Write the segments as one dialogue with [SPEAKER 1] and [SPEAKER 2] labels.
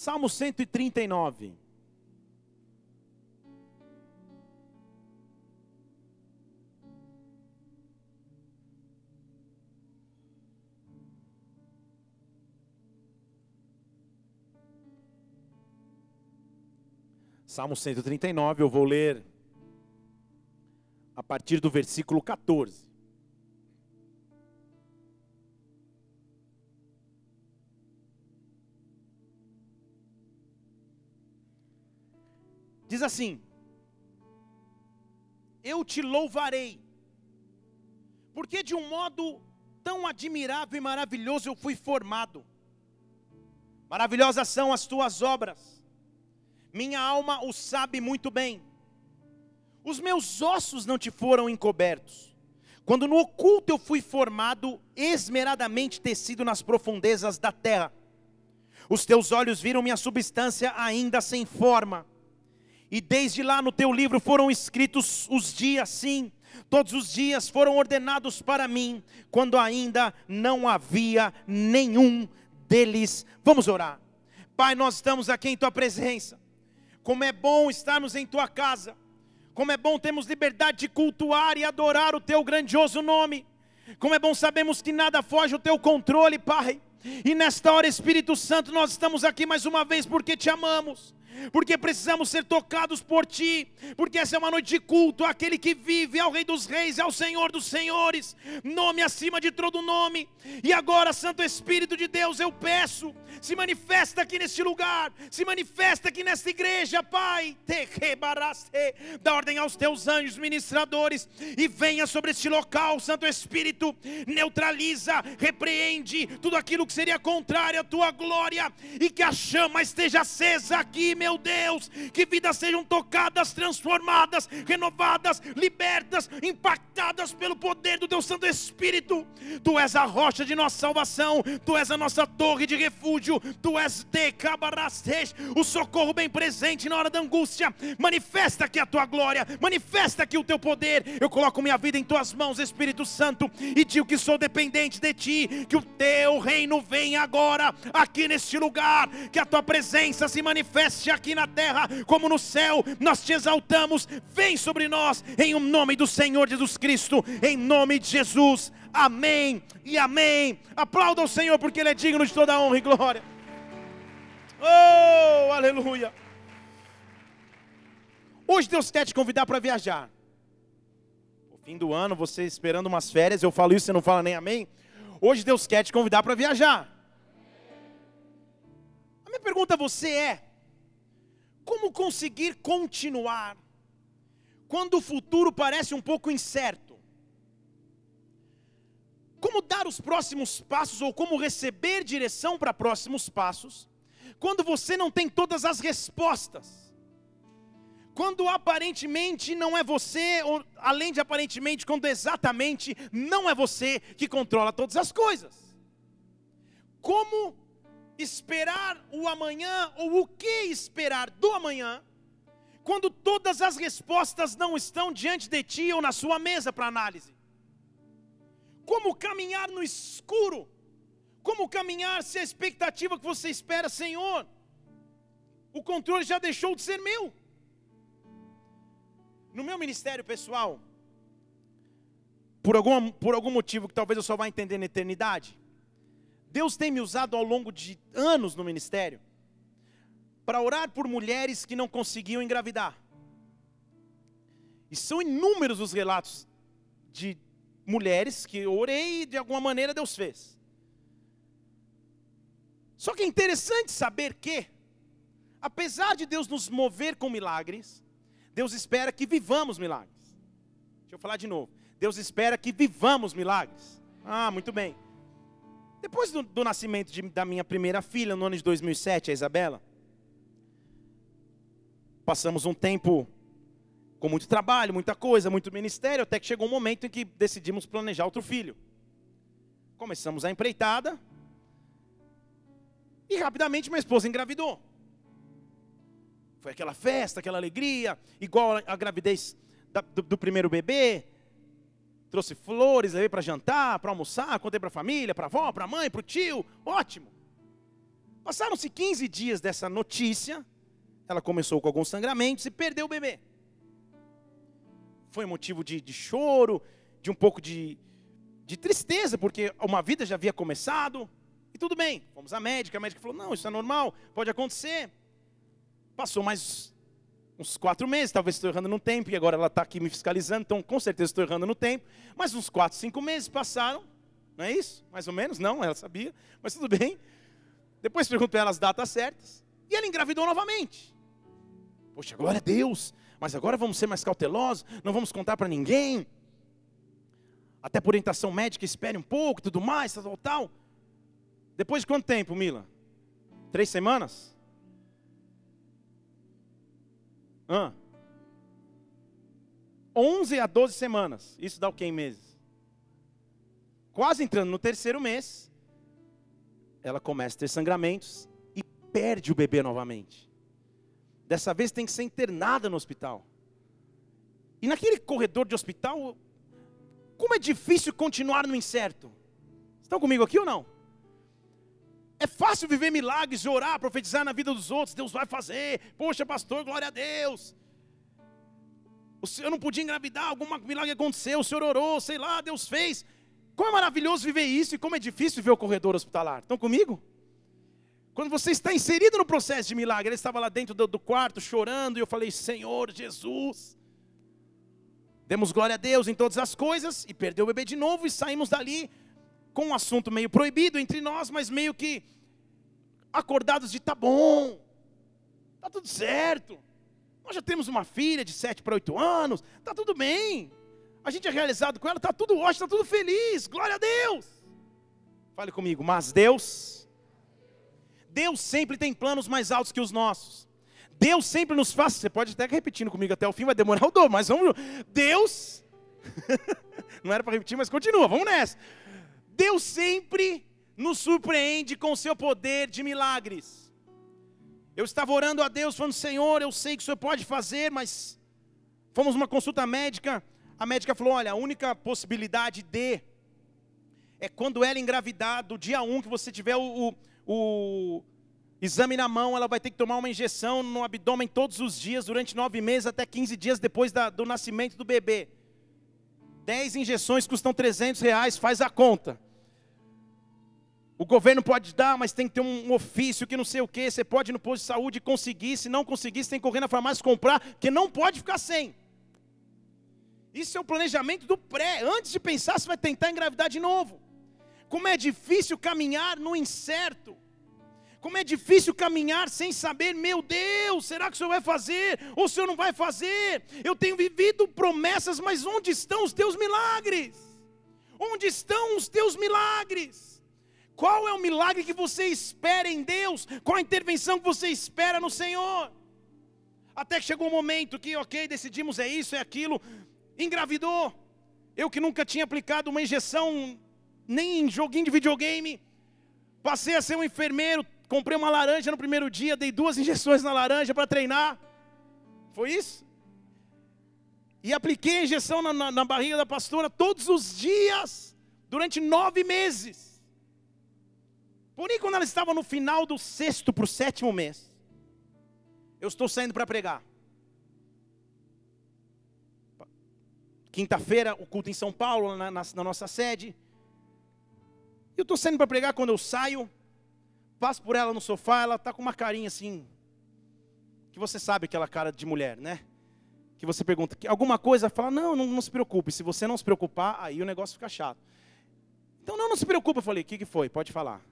[SPEAKER 1] Salmo 139. Salmo 139, eu vou ler a partir do versículo 14. Diz assim: Eu te louvarei, porque de um modo tão admirável e maravilhoso eu fui formado. Maravilhosas são as tuas obras, minha alma o sabe muito bem. Os meus ossos não te foram encobertos, quando no oculto eu fui formado, esmeradamente tecido nas profundezas da terra. Os teus olhos viram minha substância ainda sem forma e desde lá no teu livro foram escritos os dias, sim, todos os dias foram ordenados para mim, quando ainda não havia nenhum deles. Vamos orar. Pai, nós estamos aqui em tua presença. Como é bom estarmos em tua casa. Como é bom termos liberdade de cultuar e adorar o teu grandioso nome. Como é bom sabemos que nada foge ao teu controle, Pai. E nesta hora, Espírito Santo, nós estamos aqui mais uma vez porque te amamos porque precisamos ser tocados por Ti, porque essa é uma noite de culto àquele que vive, ao Rei dos Reis, ao Senhor dos Senhores, nome acima de todo nome. E agora, Santo Espírito de Deus, eu peço, se manifesta aqui neste lugar, se manifesta aqui nesta igreja, Pai, dá ordem aos Teus anjos ministradores e venha sobre este local, Santo Espírito, neutraliza, repreende tudo aquilo que seria contrário à Tua glória e que a chama esteja acesa aqui, meu meu Deus, que vidas sejam tocadas, transformadas, renovadas, libertas, impactadas pelo poder do Teu Santo Espírito. Tu és a rocha de nossa salvação, Tu és a nossa torre de refúgio, Tu és de o socorro bem presente na hora da angústia. Manifesta aqui a Tua glória, manifesta aqui o Teu poder. Eu coloco minha vida em Tuas mãos, Espírito Santo, e digo que sou dependente de Ti, que o Teu reino venha agora, aqui neste lugar, que a Tua presença se manifeste aqui na terra como no céu. Nós te exaltamos. Vem sobre nós em nome do Senhor Jesus Cristo, em nome de Jesus. Amém e amém. Aplauda o Senhor porque ele é digno de toda honra e glória. Oh, aleluia. Hoje Deus quer te convidar para viajar. O fim do ano, você esperando umas férias, eu falo isso, você não fala nem amém. Hoje Deus quer te convidar para viajar. A minha pergunta a você é: como conseguir continuar quando o futuro parece um pouco incerto? Como dar os próximos passos ou como receber direção para próximos passos quando você não tem todas as respostas? Quando aparentemente não é você, ou além de aparentemente, quando exatamente não é você que controla todas as coisas. Como esperar o amanhã ou o que esperar do amanhã, quando todas as respostas não estão diante de ti ou na sua mesa para análise? Como caminhar no escuro? Como caminhar se a expectativa que você espera, Senhor, o controle já deixou de ser meu? No meu ministério pessoal, por algum, por algum motivo que talvez eu só vá entender na eternidade, Deus tem me usado ao longo de anos no ministério para orar por mulheres que não conseguiam engravidar. E são inúmeros os relatos de mulheres que eu orei e de alguma maneira Deus fez. Só que é interessante saber que, apesar de Deus nos mover com milagres, Deus espera que vivamos milagres. Deixa eu falar de novo. Deus espera que vivamos milagres. Ah, muito bem. Depois do, do nascimento de, da minha primeira filha, no ano de 2007, a Isabela, passamos um tempo com muito trabalho, muita coisa, muito ministério, até que chegou um momento em que decidimos planejar outro filho. Começamos a empreitada e rapidamente minha esposa engravidou. Foi aquela festa, aquela alegria, igual a gravidez da, do, do primeiro bebê, Trouxe flores, levei para jantar, para almoçar, contei para a família, para a avó, para a mãe, para o tio. Ótimo. Passaram-se 15 dias dessa notícia, ela começou com alguns sangramentos e perdeu o bebê. Foi motivo de, de choro, de um pouco de, de tristeza, porque uma vida já havia começado, e tudo bem. Fomos à médica, a médica falou: não, isso é normal, pode acontecer. Passou mais uns quatro meses, talvez estou errando no tempo, e agora ela está aqui me fiscalizando, então com certeza estou errando no tempo. Mas uns quatro, cinco meses passaram, não é isso? Mais ou menos? Não, ela sabia, mas tudo bem. Depois pergunto para ela as datas certas, e ela engravidou novamente. Poxa, glória a Deus, mas agora vamos ser mais cautelosos, não vamos contar para ninguém. Até por orientação médica, espere um pouco, tudo mais, tal, tal. Depois de quanto tempo, Mila? Três semanas? Hã? 11 a 12 semanas. Isso dá o que em meses? Quase entrando no terceiro mês, ela começa a ter sangramentos e perde o bebê novamente. Dessa vez tem que ser internada no hospital. E naquele corredor de hospital, como é difícil continuar no incerto. Estão comigo aqui ou não? É fácil viver milagres, orar, profetizar na vida dos outros. Deus vai fazer. Poxa, pastor, glória a Deus. O Senhor não podia engravidar, algum milagre aconteceu, o Senhor orou, sei lá, Deus fez. Como é maravilhoso viver isso e como é difícil viver o corredor hospitalar. Estão comigo? Quando você está inserido no processo de milagre, ele estava lá dentro do, do quarto chorando e eu falei: Senhor Jesus, demos glória a Deus em todas as coisas e perdeu o bebê de novo e saímos dali com um assunto meio proibido entre nós, mas meio que acordados de tá bom, tá tudo certo. Nós já temos uma filha de 7 para 8 anos, tá tudo bem. A gente é realizado com ela, tá tudo ótimo, tá tudo feliz. Glória a Deus. Fale comigo, mas Deus Deus sempre tem planos mais altos que os nossos. Deus sempre nos faz, você pode até repetindo comigo até o fim, vai demorar o dobro, mas vamos. Deus, não era para repetir, mas continua, vamos nessa. Deus sempre nos surpreende com seu poder de milagres. Eu estava orando a Deus, falando: Senhor, eu sei que o Senhor pode fazer, mas fomos uma consulta médica. A médica falou: Olha, a única possibilidade de é quando ela engravidar, do dia 1 que você tiver o, o, o exame na mão, ela vai ter que tomar uma injeção no abdômen todos os dias, durante nove meses até 15 dias depois da, do nascimento do bebê. Dez injeções custam 300 reais, faz a conta. O governo pode dar, mas tem que ter um ofício que não sei o que. Você pode ir no posto de saúde conseguir. Se não conseguir, você tem que correr na farmácia comprar, porque não pode ficar sem. Isso é o planejamento do pré. Antes de pensar se vai tentar engravidar de novo. Como é difícil caminhar no incerto. Como é difícil caminhar sem saber, meu Deus, será que o Senhor vai fazer? Ou o Senhor não vai fazer? Eu tenho vivido promessas, mas onde estão os teus milagres? Onde estão os teus milagres? Qual é o milagre que você espera em Deus? Qual a intervenção que você espera no Senhor? Até que chegou um momento que, ok, decidimos é isso, é aquilo, engravidou. Eu que nunca tinha aplicado uma injeção, nem em joguinho de videogame, passei a ser um enfermeiro, comprei uma laranja no primeiro dia, dei duas injeções na laranja para treinar. Foi isso? E apliquei a injeção na, na, na barriga da pastora todos os dias, durante nove meses. Porém, quando ela estava no final do sexto para o sétimo mês, eu estou saindo para pregar. Quinta-feira, o culto em São Paulo, na, na, na nossa sede. Eu estou saindo para pregar quando eu saio, passo por ela no sofá, ela está com uma carinha assim, que você sabe aquela cara de mulher, né? Que você pergunta, alguma coisa, fala, não, não, não se preocupe, se você não se preocupar, aí o negócio fica chato. Então, não, não se preocupe, eu falei, o que, que foi? Pode falar.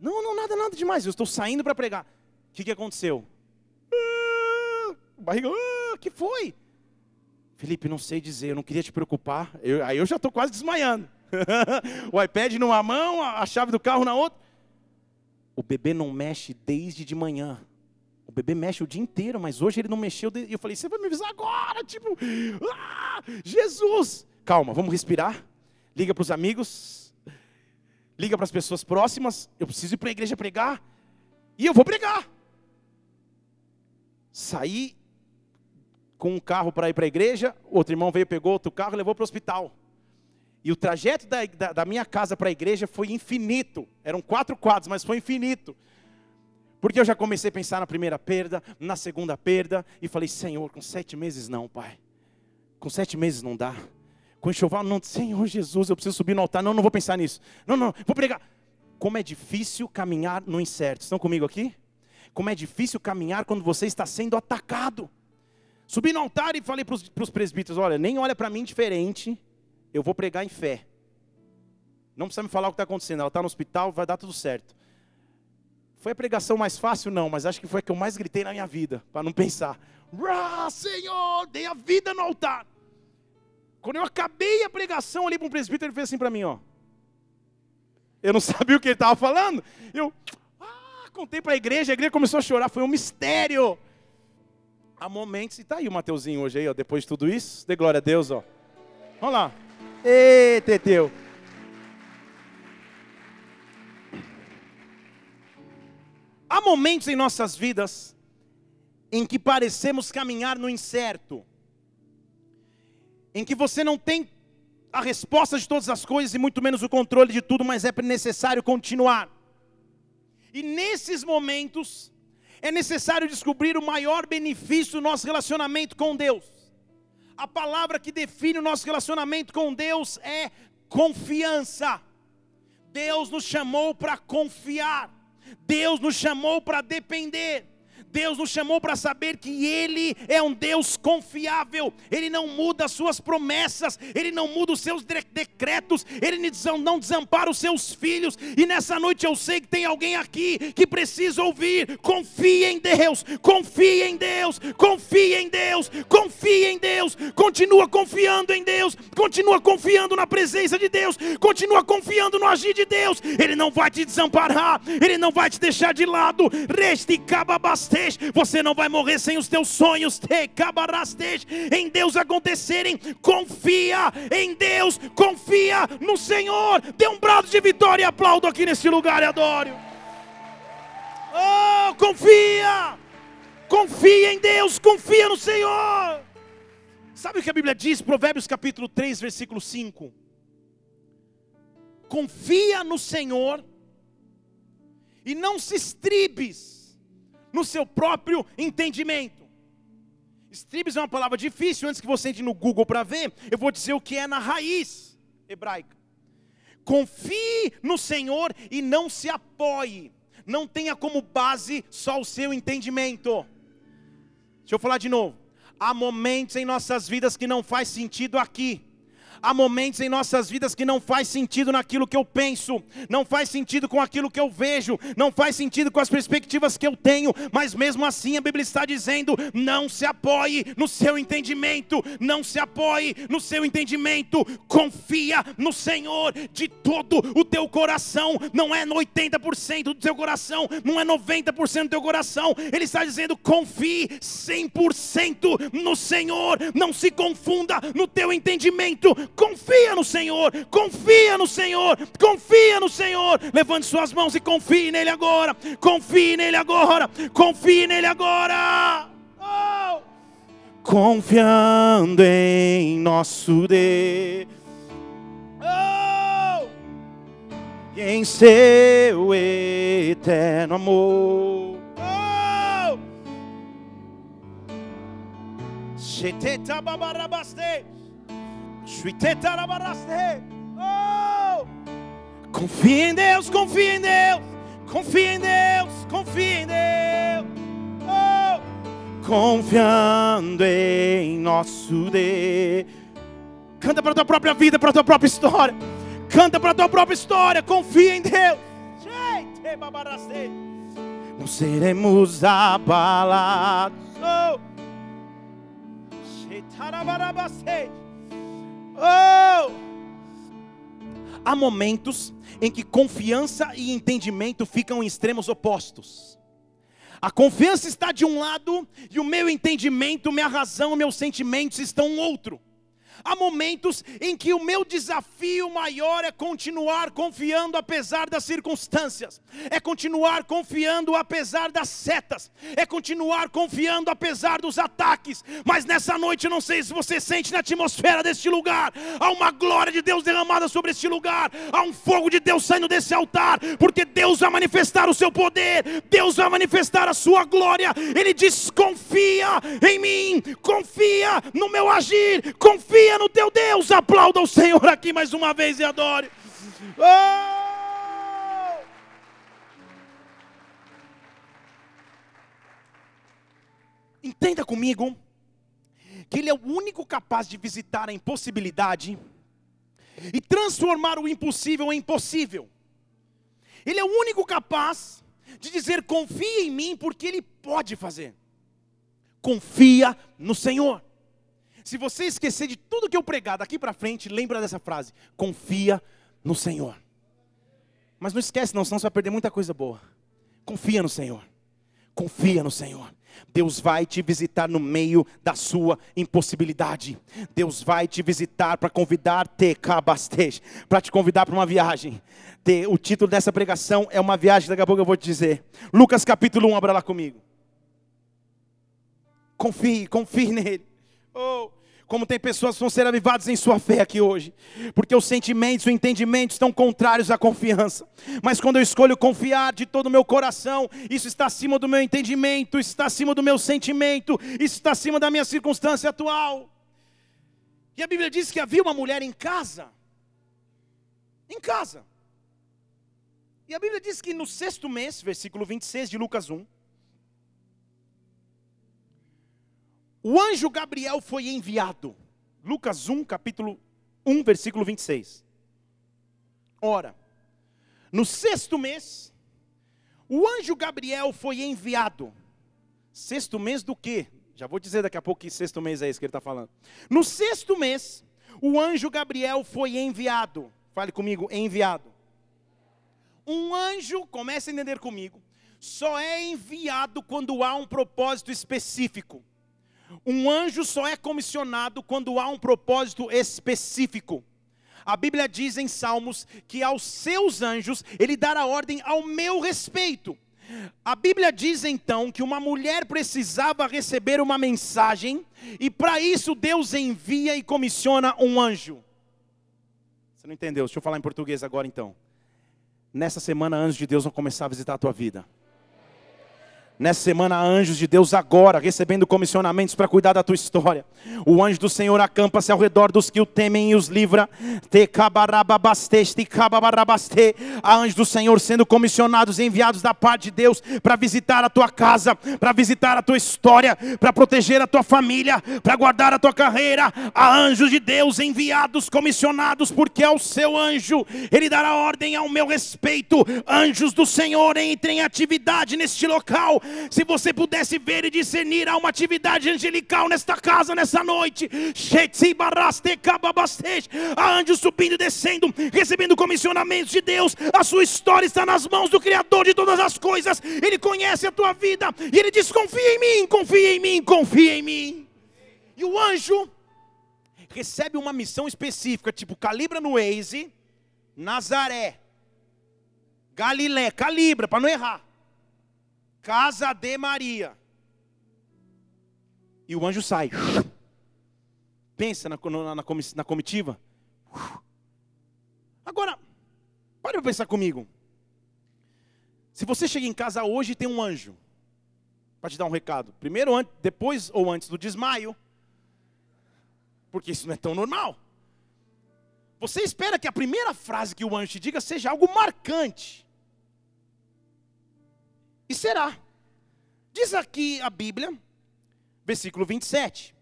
[SPEAKER 1] Não, não, nada, nada demais. Eu estou saindo para pregar. O que, que aconteceu? Ah, barriga, ah, que foi? Felipe, não sei dizer, eu não queria te preocupar. Eu, aí eu já estou quase desmaiando. o iPad numa mão, a chave do carro na outra. O bebê não mexe desde de manhã. O bebê mexe o dia inteiro, mas hoje ele não mexeu. E eu falei, você vai me avisar agora? Tipo, ah, Jesus! Calma, vamos respirar. Liga para os amigos liga para as pessoas próximas, eu preciso ir para a igreja pregar, e eu vou pregar. Saí com um carro para ir para a igreja, outro irmão veio, pegou outro carro e levou para o hospital. E o trajeto da, da, da minha casa para a igreja foi infinito. Eram quatro quadros, mas foi infinito. Porque eu já comecei a pensar na primeira perda, na segunda perda, e falei, Senhor, com sete meses não, Pai. Com sete meses não dá. Com enxoval, não, Senhor Jesus, eu preciso subir no altar. Não, não vou pensar nisso. Não, não, vou pregar. Como é difícil caminhar no incerto. Estão comigo aqui? Como é difícil caminhar quando você está sendo atacado. Subi no altar e falei para os presbíteros: olha, nem olha para mim diferente, eu vou pregar em fé. Não precisa me falar o que está acontecendo, ela está no hospital, vai dar tudo certo. Foi a pregação mais fácil? Não, mas acho que foi a que eu mais gritei na minha vida, para não pensar. Senhor, dei a vida no altar. Quando eu acabei a pregação ali para um presbítero, ele fez assim para mim, ó. Eu não sabia o que ele estava falando. Eu ah, contei para a igreja, a igreja começou a chorar, foi um mistério. Há momentos, e está aí o Mateuzinho hoje aí, ó, depois de tudo isso, dê glória a Deus, ó. Vamos lá. Ê, Teteu. Há momentos em nossas vidas em que parecemos caminhar no incerto, em que você não tem a resposta de todas as coisas e muito menos o controle de tudo, mas é necessário continuar. E nesses momentos, é necessário descobrir o maior benefício do nosso relacionamento com Deus. A palavra que define o nosso relacionamento com Deus é confiança. Deus nos chamou para confiar, Deus nos chamou para depender. Deus nos chamou para saber que Ele é um Deus confiável, Ele não muda as suas promessas, Ele não muda os seus decretos, Ele não desampara os seus filhos. E nessa noite eu sei que tem alguém aqui que precisa ouvir: confie em Deus, confie em Deus, confie em Deus, confie em Deus, continua confiando em Deus, continua confiando na presença de Deus, continua confiando no agir de Deus. Ele não vai te desamparar, Ele não vai te deixar de lado. Reste cababastei você não vai morrer sem os teus sonhos em Deus acontecerem. Confia em Deus, confia no Senhor. Dê um brado de vitória e aplaudo aqui neste lugar e adoro. Oh, confia! Confia em Deus, confia no Senhor. Sabe o que a Bíblia diz? Provérbios capítulo 3, versículo 5. Confia no Senhor e não se estribes no seu próprio entendimento. Estribes é uma palavra difícil, antes que você entre no Google para ver, eu vou dizer o que é na raiz hebraica. Confie no Senhor e não se apoie, não tenha como base só o seu entendimento. Deixa eu falar de novo. Há momentos em nossas vidas que não faz sentido aqui Há momentos em nossas vidas que não faz sentido naquilo que eu penso, não faz sentido com aquilo que eu vejo, não faz sentido com as perspectivas que eu tenho, mas mesmo assim a Bíblia está dizendo: não se apoie no seu entendimento, não se apoie no seu entendimento, confia no Senhor de todo o teu coração, não é no 80% do teu coração, não é 90% do teu coração, Ele está dizendo: confie 100% no Senhor, não se confunda no teu entendimento Confia no Senhor, confia no Senhor, confia no Senhor. Levante suas mãos e confie nele agora. Confie nele agora. Confie nele agora. Oh! Confiando em nosso Deus. Oh! E em seu eterno amor. Oh! Oh! Confia em Deus, confia em Deus, confia em Deus, confia em Deus. Oh! Confiando em nosso Deus. Canta para a tua própria vida, para a tua própria história. Canta para a tua própria história. Confia em Deus. Não seremos abalados. Oh. Oh! Há momentos em que confiança e entendimento ficam em extremos opostos. A confiança está de um lado e o meu entendimento, minha razão, meus sentimentos estão outro. Há momentos em que o meu desafio maior é continuar confiando apesar das circunstâncias, é continuar confiando apesar das setas, é continuar confiando apesar dos ataques. Mas nessa noite, não sei se você sente na atmosfera deste lugar, há uma glória de Deus derramada sobre este lugar, há um fogo de Deus saindo desse altar, porque Deus vai manifestar o seu poder, Deus vai manifestar a sua glória. Ele diz: confia em mim, confia no meu agir, confia no teu Deus. Aplauda o Senhor aqui mais uma vez e adore. Oh! Entenda comigo que Ele é o único capaz de visitar a impossibilidade e transformar o impossível em possível. Ele é o único capaz de dizer: confia em mim, porque Ele pode fazer. Confia no Senhor. Se você esquecer de tudo que eu pregar daqui para frente, lembra dessa frase: confia no Senhor. Mas não esquece, não, senão você vai perder muita coisa boa. Confia no Senhor. Confia no Senhor. Deus vai te visitar no meio da sua impossibilidade. Deus vai te visitar para convidar-te, para te convidar para uma viagem. O título dessa pregação é uma viagem, daqui a pouco eu vou te dizer. Lucas capítulo 1, abra lá comigo. Confie, confie nele. Oh, como tem pessoas que vão ser avivadas em sua fé aqui hoje, porque os sentimentos, o entendimento estão contrários à confiança. Mas quando eu escolho confiar de todo o meu coração, isso está acima do meu entendimento, isso está acima do meu sentimento, isso está acima da minha circunstância atual. E a Bíblia diz que havia uma mulher em casa, em casa. E a Bíblia diz que no sexto mês, versículo 26 de Lucas 1, o anjo Gabriel foi enviado. Lucas 1, capítulo 1, versículo 26. Ora, no sexto mês, o anjo Gabriel foi enviado. Sexto mês do quê? Já vou dizer daqui a pouco que sexto mês é esse que ele está falando. No sexto mês, o anjo Gabriel foi enviado. Fale comigo, enviado. Um anjo, comece a entender comigo, só é enviado quando há um propósito específico. Um anjo só é comissionado quando há um propósito específico. A Bíblia diz em Salmos que aos seus anjos ele dará ordem ao meu respeito. A Bíblia diz então que uma mulher precisava receber uma mensagem e para isso Deus envia e comissiona um anjo. Você não entendeu? Deixa eu falar em português agora então. Nessa semana, anjos de Deus vão começar a visitar a tua vida. Nessa semana, anjos de Deus agora, recebendo comissionamentos para cuidar da tua história. O anjo do Senhor acampa-se ao redor dos que o temem e os livra. Há anjos do Senhor sendo comissionados e enviados da parte de Deus para visitar a tua casa, para visitar a tua história, para proteger a tua família, para guardar a tua carreira. Há anjos de Deus enviados, comissionados, porque ao seu anjo ele dará ordem ao meu respeito. Anjos do Senhor entrem em atividade neste local se você pudesse ver e discernir, há uma atividade angelical nesta casa, nessa noite. Há anjos subindo e descendo, recebendo comissionamentos de Deus. A sua história está nas mãos do Criador de todas as coisas. Ele conhece a tua vida e ele diz: confia em mim, confia em mim, confia em mim. E o anjo recebe uma missão específica, tipo calibra no Waze, Nazaré, Galilé, calibra para não errar casa de Maria. E o anjo sai. Pensa na, na, na comitiva. Agora, para pensar comigo. Se você chega em casa hoje e tem um anjo, para te dar um recado, primeiro, depois ou antes do desmaio, porque isso não é tão normal. Você espera que a primeira frase que o anjo te diga seja algo marcante. E será. Diz aqui a Bíblia, versículo 27,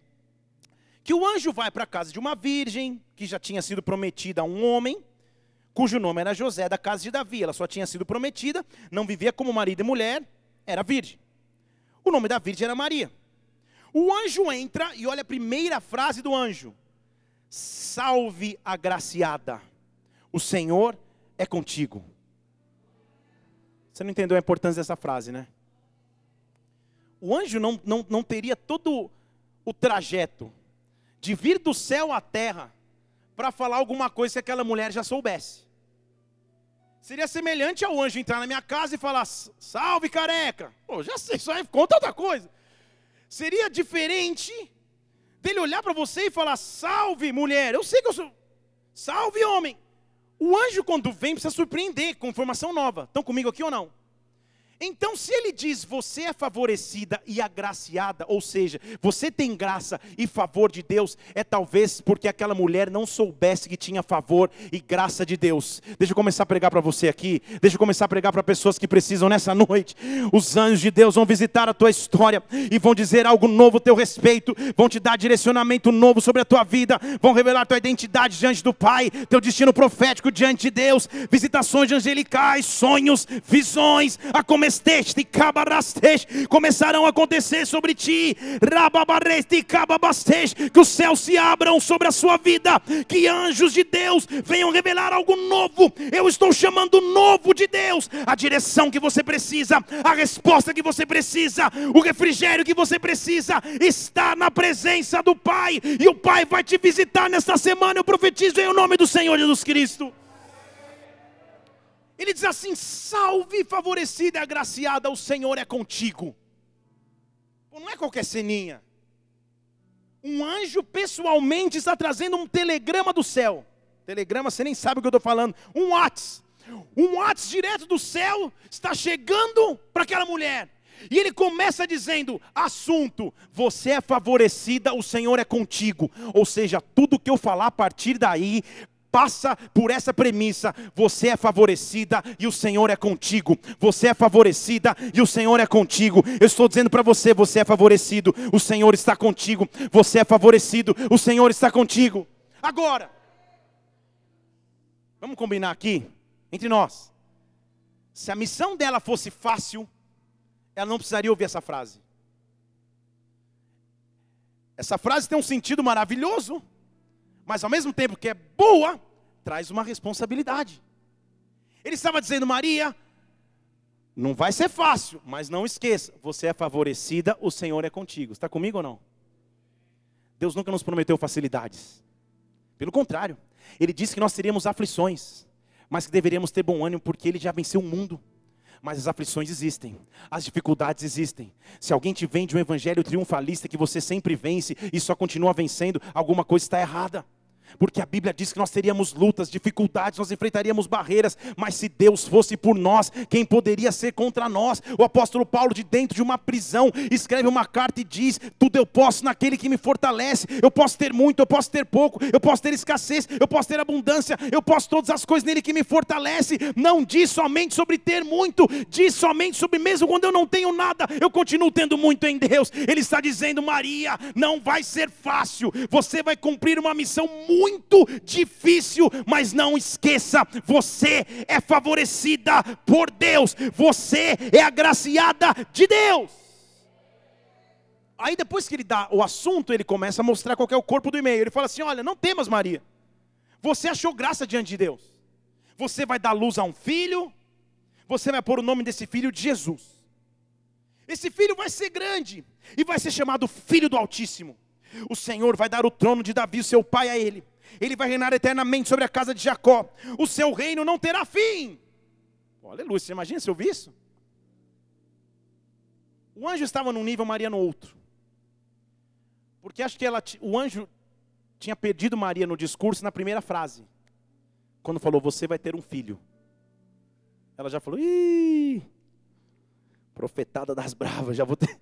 [SPEAKER 1] que o anjo vai para a casa de uma virgem que já tinha sido prometida a um homem, cujo nome era José da casa de Davi. Ela só tinha sido prometida, não vivia como marido e mulher, era virgem. O nome da virgem era Maria. O anjo entra e olha a primeira frase do anjo: Salve agraciada, o Senhor é contigo. Você não entendeu a importância dessa frase, né? O anjo não, não, não teria todo o trajeto de vir do céu à terra para falar alguma coisa que aquela mulher já soubesse. Seria semelhante ao anjo entrar na minha casa e falar: Salve careca! Pô, já sei, só conta outra coisa. Seria diferente dele olhar para você e falar: Salve mulher! Eu sei que eu sou. Salve homem! O anjo, quando vem, precisa surpreender com informação nova. Estão comigo aqui ou não? Então, se ele diz você é favorecida e agraciada, ou seja, você tem graça e favor de Deus, é talvez porque aquela mulher não soubesse que tinha favor e graça de Deus. Deixa eu começar a pregar para você aqui, deixa eu começar a pregar para pessoas que precisam nessa noite. Os anjos de Deus vão visitar a tua história e vão dizer algo novo a teu respeito, vão te dar direcionamento novo sobre a tua vida, vão revelar tua identidade diante do Pai, teu destino profético diante de Deus, visitações angelicais, sonhos, visões, a começar começarão a acontecer sobre ti, que os céus se abram sobre a sua vida, que anjos de Deus venham revelar algo novo. Eu estou chamando novo de Deus, a direção que você precisa, a resposta que você precisa, o refrigério que você precisa, está na presença do Pai, e o Pai vai te visitar nesta semana. Eu profetizo em nome do Senhor Jesus Cristo. Ele diz assim: salve, favorecida e agraciada, o Senhor é contigo. Não é qualquer ceninha. Um anjo pessoalmente está trazendo um telegrama do céu. Telegrama, você nem sabe o que eu estou falando. Um WhatsApp. Um WhatsApp direto do céu está chegando para aquela mulher. E ele começa dizendo: assunto, você é favorecida, o Senhor é contigo. Ou seja, tudo que eu falar a partir daí passa por essa premissa: você é favorecida e o Senhor é contigo. Você é favorecida e o Senhor é contigo. Eu estou dizendo para você: você é favorecido, o Senhor está contigo. Você é favorecido, o Senhor está contigo. Agora, vamos combinar aqui entre nós. Se a missão dela fosse fácil, ela não precisaria ouvir essa frase. Essa frase tem um sentido maravilhoso mas ao mesmo tempo que é boa, traz uma responsabilidade. Ele estava dizendo, Maria, não vai ser fácil, mas não esqueça, você é favorecida, o Senhor é contigo. Está comigo ou não? Deus nunca nos prometeu facilidades. Pelo contrário, Ele disse que nós teríamos aflições, mas que deveríamos ter bom ânimo porque Ele já venceu o mundo. Mas as aflições existem, as dificuldades existem. Se alguém te vende um evangelho triunfalista que você sempre vence e só continua vencendo, alguma coisa está errada. Porque a Bíblia diz que nós teríamos lutas, dificuldades, nós enfrentaríamos barreiras, mas se Deus fosse por nós, quem poderia ser contra nós? O apóstolo Paulo, de dentro de uma prisão, escreve uma carta e diz: Tudo eu posso naquele que me fortalece. Eu posso ter muito, eu posso ter pouco, eu posso ter escassez, eu posso ter abundância, eu posso todas as coisas nele que me fortalece. Não diz somente sobre ter muito, diz somente sobre mesmo quando eu não tenho nada, eu continuo tendo muito em Deus. Ele está dizendo: Maria, não vai ser fácil, você vai cumprir uma missão muito muito difícil, mas não esqueça, você é favorecida por Deus, você é agraciada de Deus. Aí depois que ele dá o assunto, ele começa a mostrar qual é o corpo do e-mail. Ele fala assim: olha, não temas, Maria. Você achou graça diante de Deus. Você vai dar luz a um filho. Você vai pôr o nome desse filho de Jesus. Esse filho vai ser grande e vai ser chamado Filho do Altíssimo. O Senhor vai dar o trono de Davi, seu pai, a ele ele vai reinar eternamente sobre a casa de Jacó, o seu reino não terá fim. Oh, aleluia, você imagina se eu vi isso? O anjo estava num nível, Maria no outro. Porque acho que ela, o anjo tinha perdido Maria no discurso na primeira frase. Quando falou, você vai ter um filho. Ela já falou, ih, profetada das bravas, já vou ter.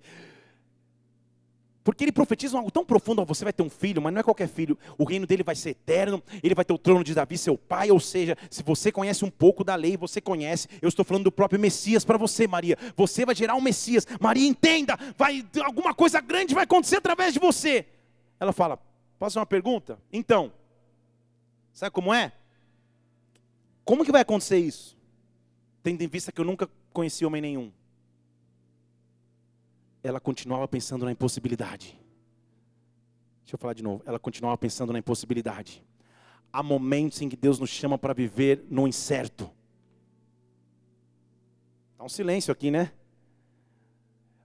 [SPEAKER 1] Porque ele profetiza algo tão profundo, você vai ter um filho, mas não é qualquer filho. O reino dele vai ser eterno, ele vai ter o trono de Davi, seu pai. Ou seja, se você conhece um pouco da lei, você conhece. Eu estou falando do próprio Messias para você, Maria. Você vai gerar um Messias. Maria, entenda, vai alguma coisa grande vai acontecer através de você. Ela fala: Posso uma pergunta? Então, sabe como é? Como que vai acontecer isso? Tendo em vista que eu nunca conheci homem nenhum ela continuava pensando na impossibilidade. Deixa eu falar de novo. Ela continuava pensando na impossibilidade. Há momentos em que Deus nos chama para viver no incerto. Há um silêncio aqui, né?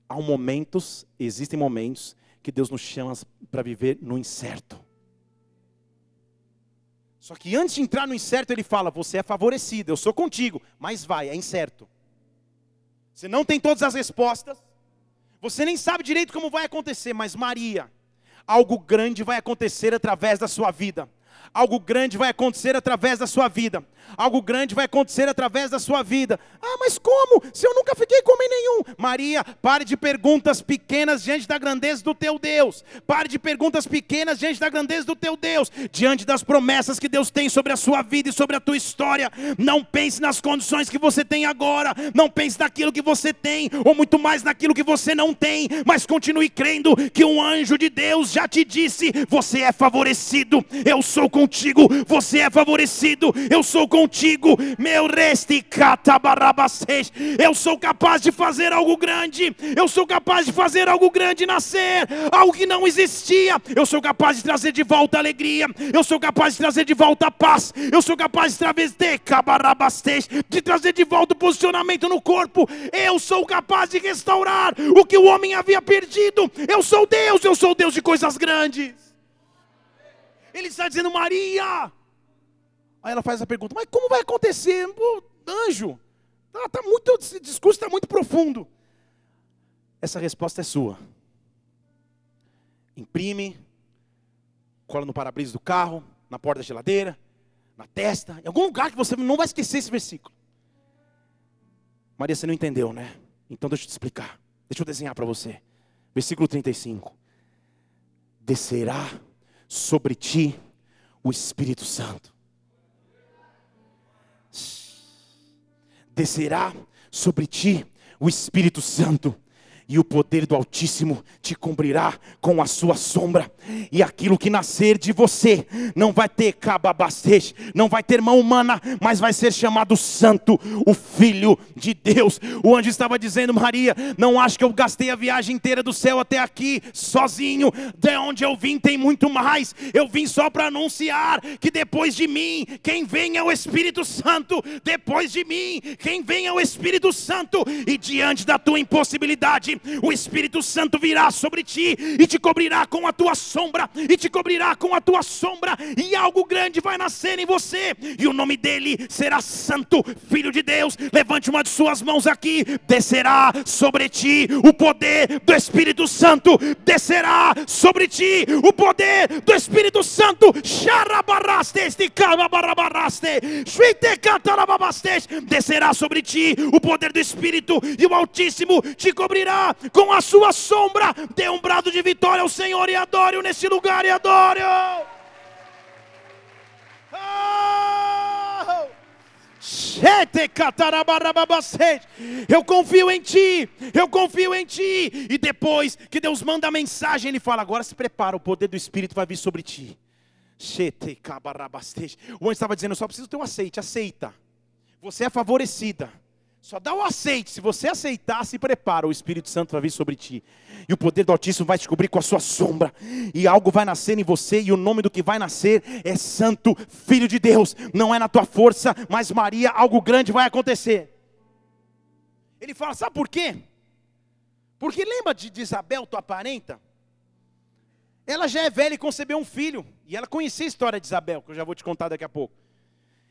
[SPEAKER 1] Há momentos, existem momentos que Deus nos chama para viver no incerto. Só que antes de entrar no incerto, ele fala: Você é favorecido, eu sou contigo, mas vai, é incerto. Você não tem todas as respostas, você nem sabe direito como vai acontecer, mas Maria, algo grande vai acontecer através da sua vida. Algo grande vai acontecer através da sua vida. Algo grande vai acontecer através da sua vida. Ah, mas como? Se eu nunca fiquei com homem nenhum. Maria, pare de perguntas pequenas diante da grandeza do teu Deus. Pare de perguntas pequenas diante da grandeza do teu Deus. Diante das promessas que Deus tem sobre a sua vida e sobre a tua história. Não pense nas condições que você tem agora. Não pense naquilo que você tem, ou muito mais naquilo que você não tem. Mas continue crendo que um anjo de Deus já te disse: você é favorecido. Eu sou contigo. Você é favorecido. Eu sou contigo, meu reste catabarabacês. Eu sou capaz de fazer algo grande, eu sou capaz de fazer algo grande nascer, algo que não existia. Eu sou capaz de trazer de volta alegria, eu sou capaz de trazer de volta paz, eu sou capaz de trazer de trazer de volta o posicionamento no corpo. Eu sou capaz de restaurar o que o homem havia perdido. Eu sou Deus, eu sou Deus de coisas grandes. Ele está dizendo, Maria, Aí ela faz a pergunta: Mas como vai acontecer? Pô, anjo, tá, tá muito, esse discurso está muito profundo. Essa resposta é sua. Imprime, cola no para-brisa do carro, na porta da geladeira, na testa, em algum lugar que você não vai esquecer esse versículo. Maria, você não entendeu, né? Então deixa eu te explicar. Deixa eu desenhar para você. Versículo 35. Descerá sobre ti o Espírito Santo. Descerá sobre ti o Espírito Santo e o poder do Altíssimo te cobrirá com a sua sombra, e aquilo que nascer de você não vai ter cababastej, não vai ter mão humana, mas vai ser chamado Santo, o Filho de Deus. O anjo estava dizendo, Maria, não acho que eu gastei a viagem inteira do céu até aqui, sozinho, de onde eu vim tem muito mais, eu vim só para anunciar que depois de mim, quem vem é o Espírito Santo, depois de mim, quem vem é o Espírito Santo, e diante da tua impossibilidade, o Espírito Santo virá sobre ti e te cobrirá com a tua sombra, e te cobrirá com a tua sombra, e algo grande vai nascer em você, e o nome dele será Santo, Filho de Deus. Levante uma de suas mãos aqui, descerá sobre ti o poder do Espírito Santo, descerá sobre ti o poder do Espírito Santo. Descerá sobre ti o poder do Espírito, e o Altíssimo te cobrirá com a sua sombra. Dê um brado de vitória ao Senhor e adore-o nesse lugar e adore-o. Oh! Eu confio em ti, eu confio em ti. E depois que Deus manda a mensagem, Ele fala: agora se prepara, o poder do Espírito vai vir sobre ti. O anjo estava dizendo: eu só preciso ter um aceite, aceita. Você é favorecida. Só dá o aceite. Se você aceitar, se prepara. O Espírito Santo vai vir sobre ti. E o poder do Altíssimo vai te cobrir com a sua sombra. E algo vai nascer em você. E o nome do que vai nascer é Santo Filho de Deus. Não é na tua força, mas Maria, algo grande vai acontecer. Ele fala: Sabe por quê? Porque lembra de Isabel, tua parenta? Ela já é velha e concebeu um filho. E ela conhecia a história de Isabel, que eu já vou te contar daqui a pouco.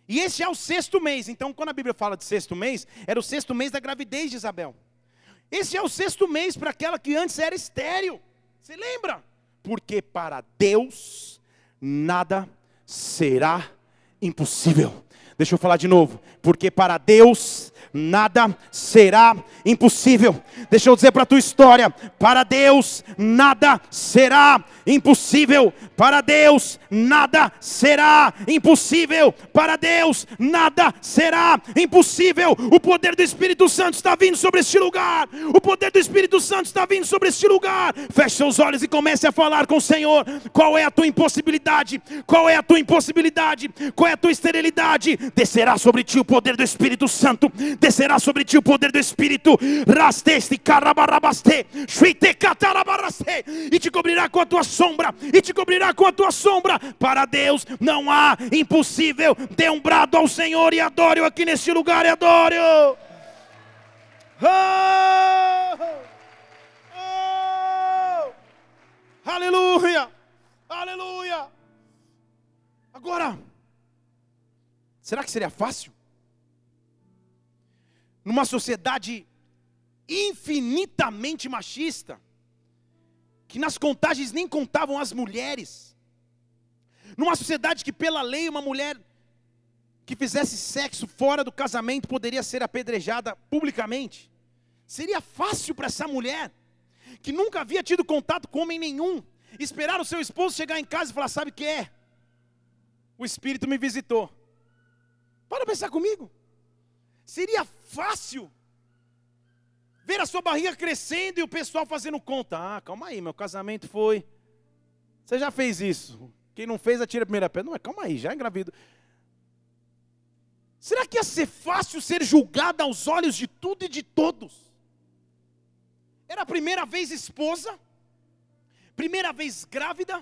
[SPEAKER 1] E esse é o sexto mês. Então, quando a Bíblia fala de sexto mês, era o sexto mês da gravidez de Isabel. Esse é o sexto mês para aquela que antes era estéril. Você lembra? Porque para Deus nada será impossível. Deixa eu falar de novo. Porque para Deus nada será impossível. Deixa eu dizer para a tua história: para Deus nada será impossível. Para Deus nada será impossível. Para Deus nada será impossível. O poder do Espírito Santo está vindo sobre este lugar. O poder do Espírito Santo está vindo sobre este lugar. Feche seus olhos e comece a falar com o Senhor. Qual é a tua impossibilidade? Qual é a tua impossibilidade? Qual é a tua esterilidade? Descerá sobre ti o poder do Espírito Santo. Descerá sobre ti o poder do Espírito. Rasteste, carabarabaste, e te cobrirá com a tua sombra, e te cobrirá com a tua sombra. Para Deus não há impossível. Dê um brado ao Senhor e adore-o aqui neste lugar e adore-o. Oh! Oh! Aleluia! Aleluia! Agora, Será que seria fácil? Numa sociedade infinitamente machista, que nas contagens nem contavam as mulheres, numa sociedade que, pela lei, uma mulher que fizesse sexo fora do casamento poderia ser apedrejada publicamente. Seria fácil para essa mulher, que nunca havia tido contato com homem nenhum, esperar o seu esposo chegar em casa e falar: Sabe o que é? O Espírito me visitou. Para pensar comigo. Seria fácil ver a sua barriga crescendo e o pessoal fazendo conta. Ah, calma aí, meu casamento foi. Você já fez isso? Quem não fez, atira a primeira pedra. Não, é calma aí, já engravido. Será que ia ser fácil ser julgada aos olhos de tudo e de todos? Era a primeira vez esposa, primeira vez grávida,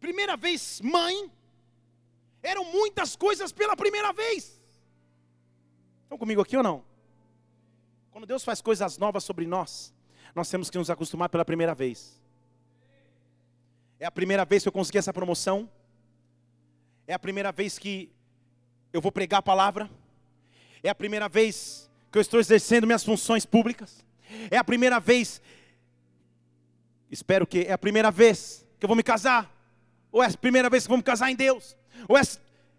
[SPEAKER 1] primeira vez mãe. Eram muitas coisas pela primeira vez. Estão comigo aqui ou não? Quando Deus faz coisas novas sobre nós, nós temos que nos acostumar pela primeira vez. É a primeira vez que eu consegui essa promoção. É a primeira vez que eu vou pregar a palavra. É a primeira vez que eu estou exercendo minhas funções públicas. É a primeira vez, espero que é a primeira vez que eu vou me casar. Ou é a primeira vez que eu vou me casar em Deus. Ou é,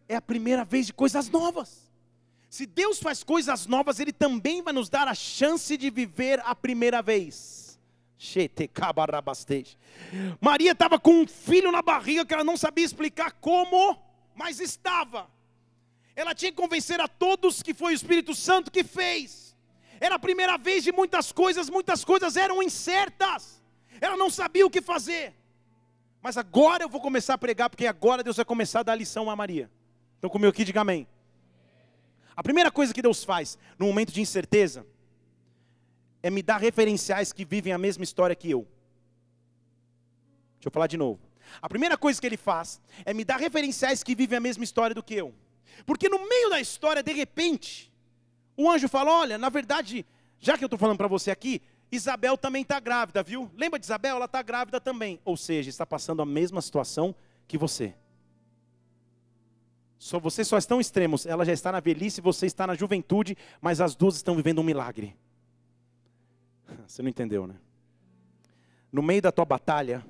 [SPEAKER 1] é a primeira vez de coisas novas. Se Deus faz coisas novas, Ele também vai nos dar a chance de viver a primeira vez. Maria estava com um filho na barriga que ela não sabia explicar como, mas estava. Ela tinha que convencer a todos que foi o Espírito Santo que fez. Era a primeira vez de muitas coisas, muitas coisas eram incertas. Ela não sabia o que fazer. Mas agora eu vou começar a pregar, porque agora Deus vai começar a dar lição a Maria. Então comigo aqui, diga amém. A primeira coisa que Deus faz no momento de incerteza é me dar referenciais que vivem a mesma história que eu. Deixa eu falar de novo. A primeira coisa que ele faz é me dar referenciais que vivem a mesma história do que eu. Porque no meio da história, de repente, o anjo fala: Olha, na verdade, já que eu estou falando para você aqui, Isabel também está grávida, viu? Lembra de Isabel? Ela está grávida também. Ou seja, está passando a mesma situação que você. Só vocês só estão extremos. Ela já está na velhice, você está na juventude, mas as duas estão vivendo um milagre. Você não entendeu, né? No meio da tua batalha,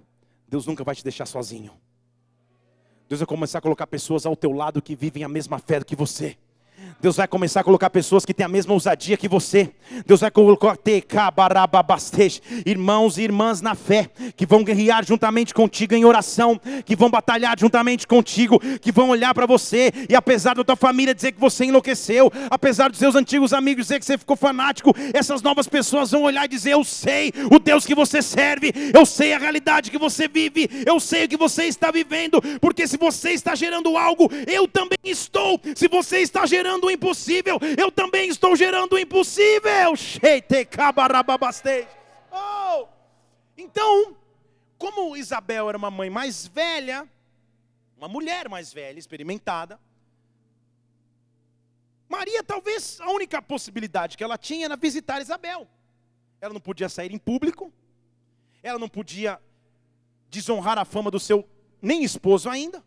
[SPEAKER 1] Deus nunca vai te deixar sozinho. Deus vai começar a colocar pessoas ao teu lado que vivem a mesma fé que você. Deus vai começar a colocar pessoas que têm a mesma ousadia que você. Deus vai colocar irmãos e irmãs na fé, que vão guerrear juntamente contigo em oração, que vão batalhar juntamente contigo, que vão olhar para você e apesar da tua família dizer que você enlouqueceu, apesar dos seus antigos amigos dizer que você ficou fanático, essas novas pessoas vão olhar e dizer: Eu sei o Deus que você serve, eu sei a realidade que você vive, eu sei o que você está vivendo, porque se você está gerando algo, eu também estou. Se você está gerando o impossível, eu também estou gerando o impossível. Oh! Então, como Isabel era uma mãe mais velha, uma mulher mais velha, experimentada, Maria, talvez a única possibilidade que ela tinha era visitar Isabel. Ela não podia sair em público, ela não podia desonrar a fama do seu nem esposo ainda.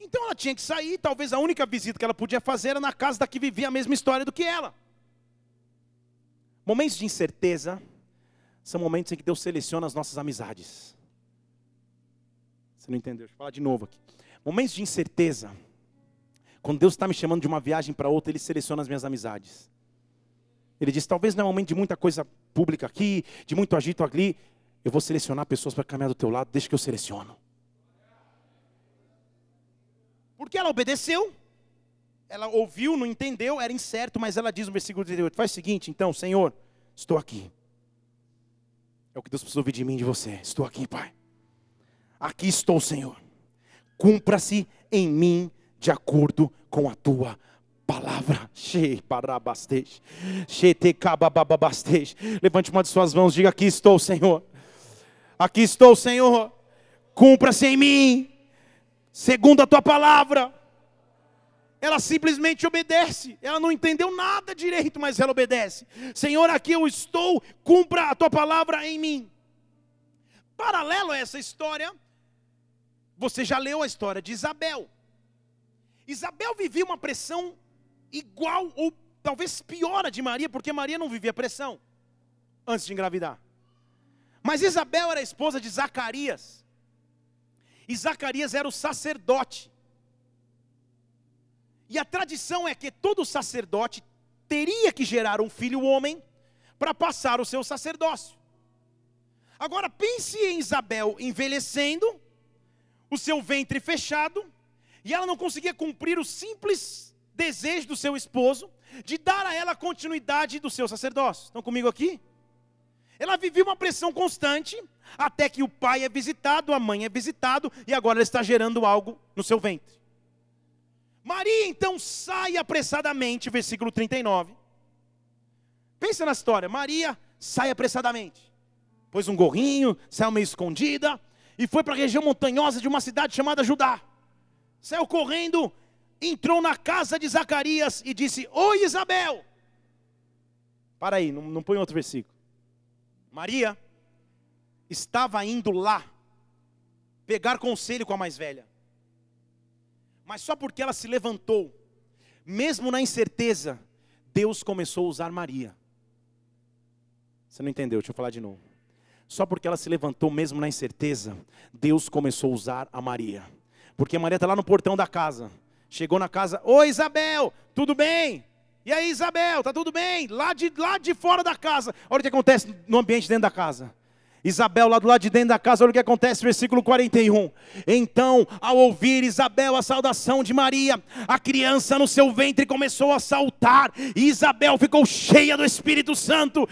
[SPEAKER 1] Então ela tinha que sair, talvez a única visita que ela podia fazer era na casa da que vivia a mesma história do que ela. Momentos de incerteza são momentos em que Deus seleciona as nossas amizades. Você não entendeu? Deixa eu falar de novo aqui. Momentos de incerteza, quando Deus está me chamando de uma viagem para outra, Ele seleciona as minhas amizades. Ele diz: talvez não é um momento de muita coisa pública aqui, de muito agito ali. Eu vou selecionar pessoas para caminhar do teu lado, deixa que eu seleciono. Porque ela obedeceu, ela ouviu, não entendeu, era incerto, mas ela diz no versículo 38, faz o seguinte, então, Senhor, estou aqui. É o que Deus precisa ouvir de mim de você. Estou aqui, Pai. Aqui estou, Senhor. Cumpra-se em mim de acordo com a tua palavra. Levante uma de suas mãos, diga: Aqui estou, Senhor. Aqui estou, Senhor. Cumpra-se em mim segundo a tua palavra. Ela simplesmente obedece. Ela não entendeu nada direito, mas ela obedece. Senhor, aqui eu estou, cumpra a tua palavra em mim. Paralelo a essa história, você já leu a história de Isabel. Isabel vivia uma pressão igual ou talvez pior a de Maria, porque Maria não vivia pressão antes de engravidar. Mas Isabel era esposa de Zacarias. E Zacarias era o sacerdote. E a tradição é que todo sacerdote teria que gerar um filho homem para passar o seu sacerdócio. Agora pense em Isabel envelhecendo, o seu ventre fechado, e ela não conseguia cumprir o simples desejo do seu esposo de dar a ela continuidade do seu sacerdócio. Estão comigo aqui? Ela vivia uma pressão constante, até que o pai é visitado, a mãe é visitado, e agora ela está gerando algo no seu ventre. Maria então sai apressadamente, versículo 39. Pensa na história, Maria sai apressadamente. Pôs um gorrinho, saiu meio escondida, e foi para a região montanhosa de uma cidade chamada Judá. Saiu correndo, entrou na casa de Zacarias e disse: Oi Isabel. Para aí, não, não põe outro versículo. Maria estava indo lá pegar conselho com a mais velha. Mas só porque ela se levantou, mesmo na incerteza, Deus começou a usar Maria. Você não entendeu? Deixa eu falar de novo. Só porque ela se levantou, mesmo na incerteza, Deus começou a usar a Maria. Porque Maria está lá no portão da casa. Chegou na casa, oi Isabel, tudo bem? E aí, Isabel, tá tudo bem? Lá de, lá de fora da casa. Olha o que acontece no ambiente dentro da casa. Isabel, lá do lado de dentro da casa, olha o que acontece, versículo 41. Então, ao ouvir Isabel a saudação de Maria, a criança no seu ventre começou a saltar, e Isabel ficou cheia do Espírito Santo.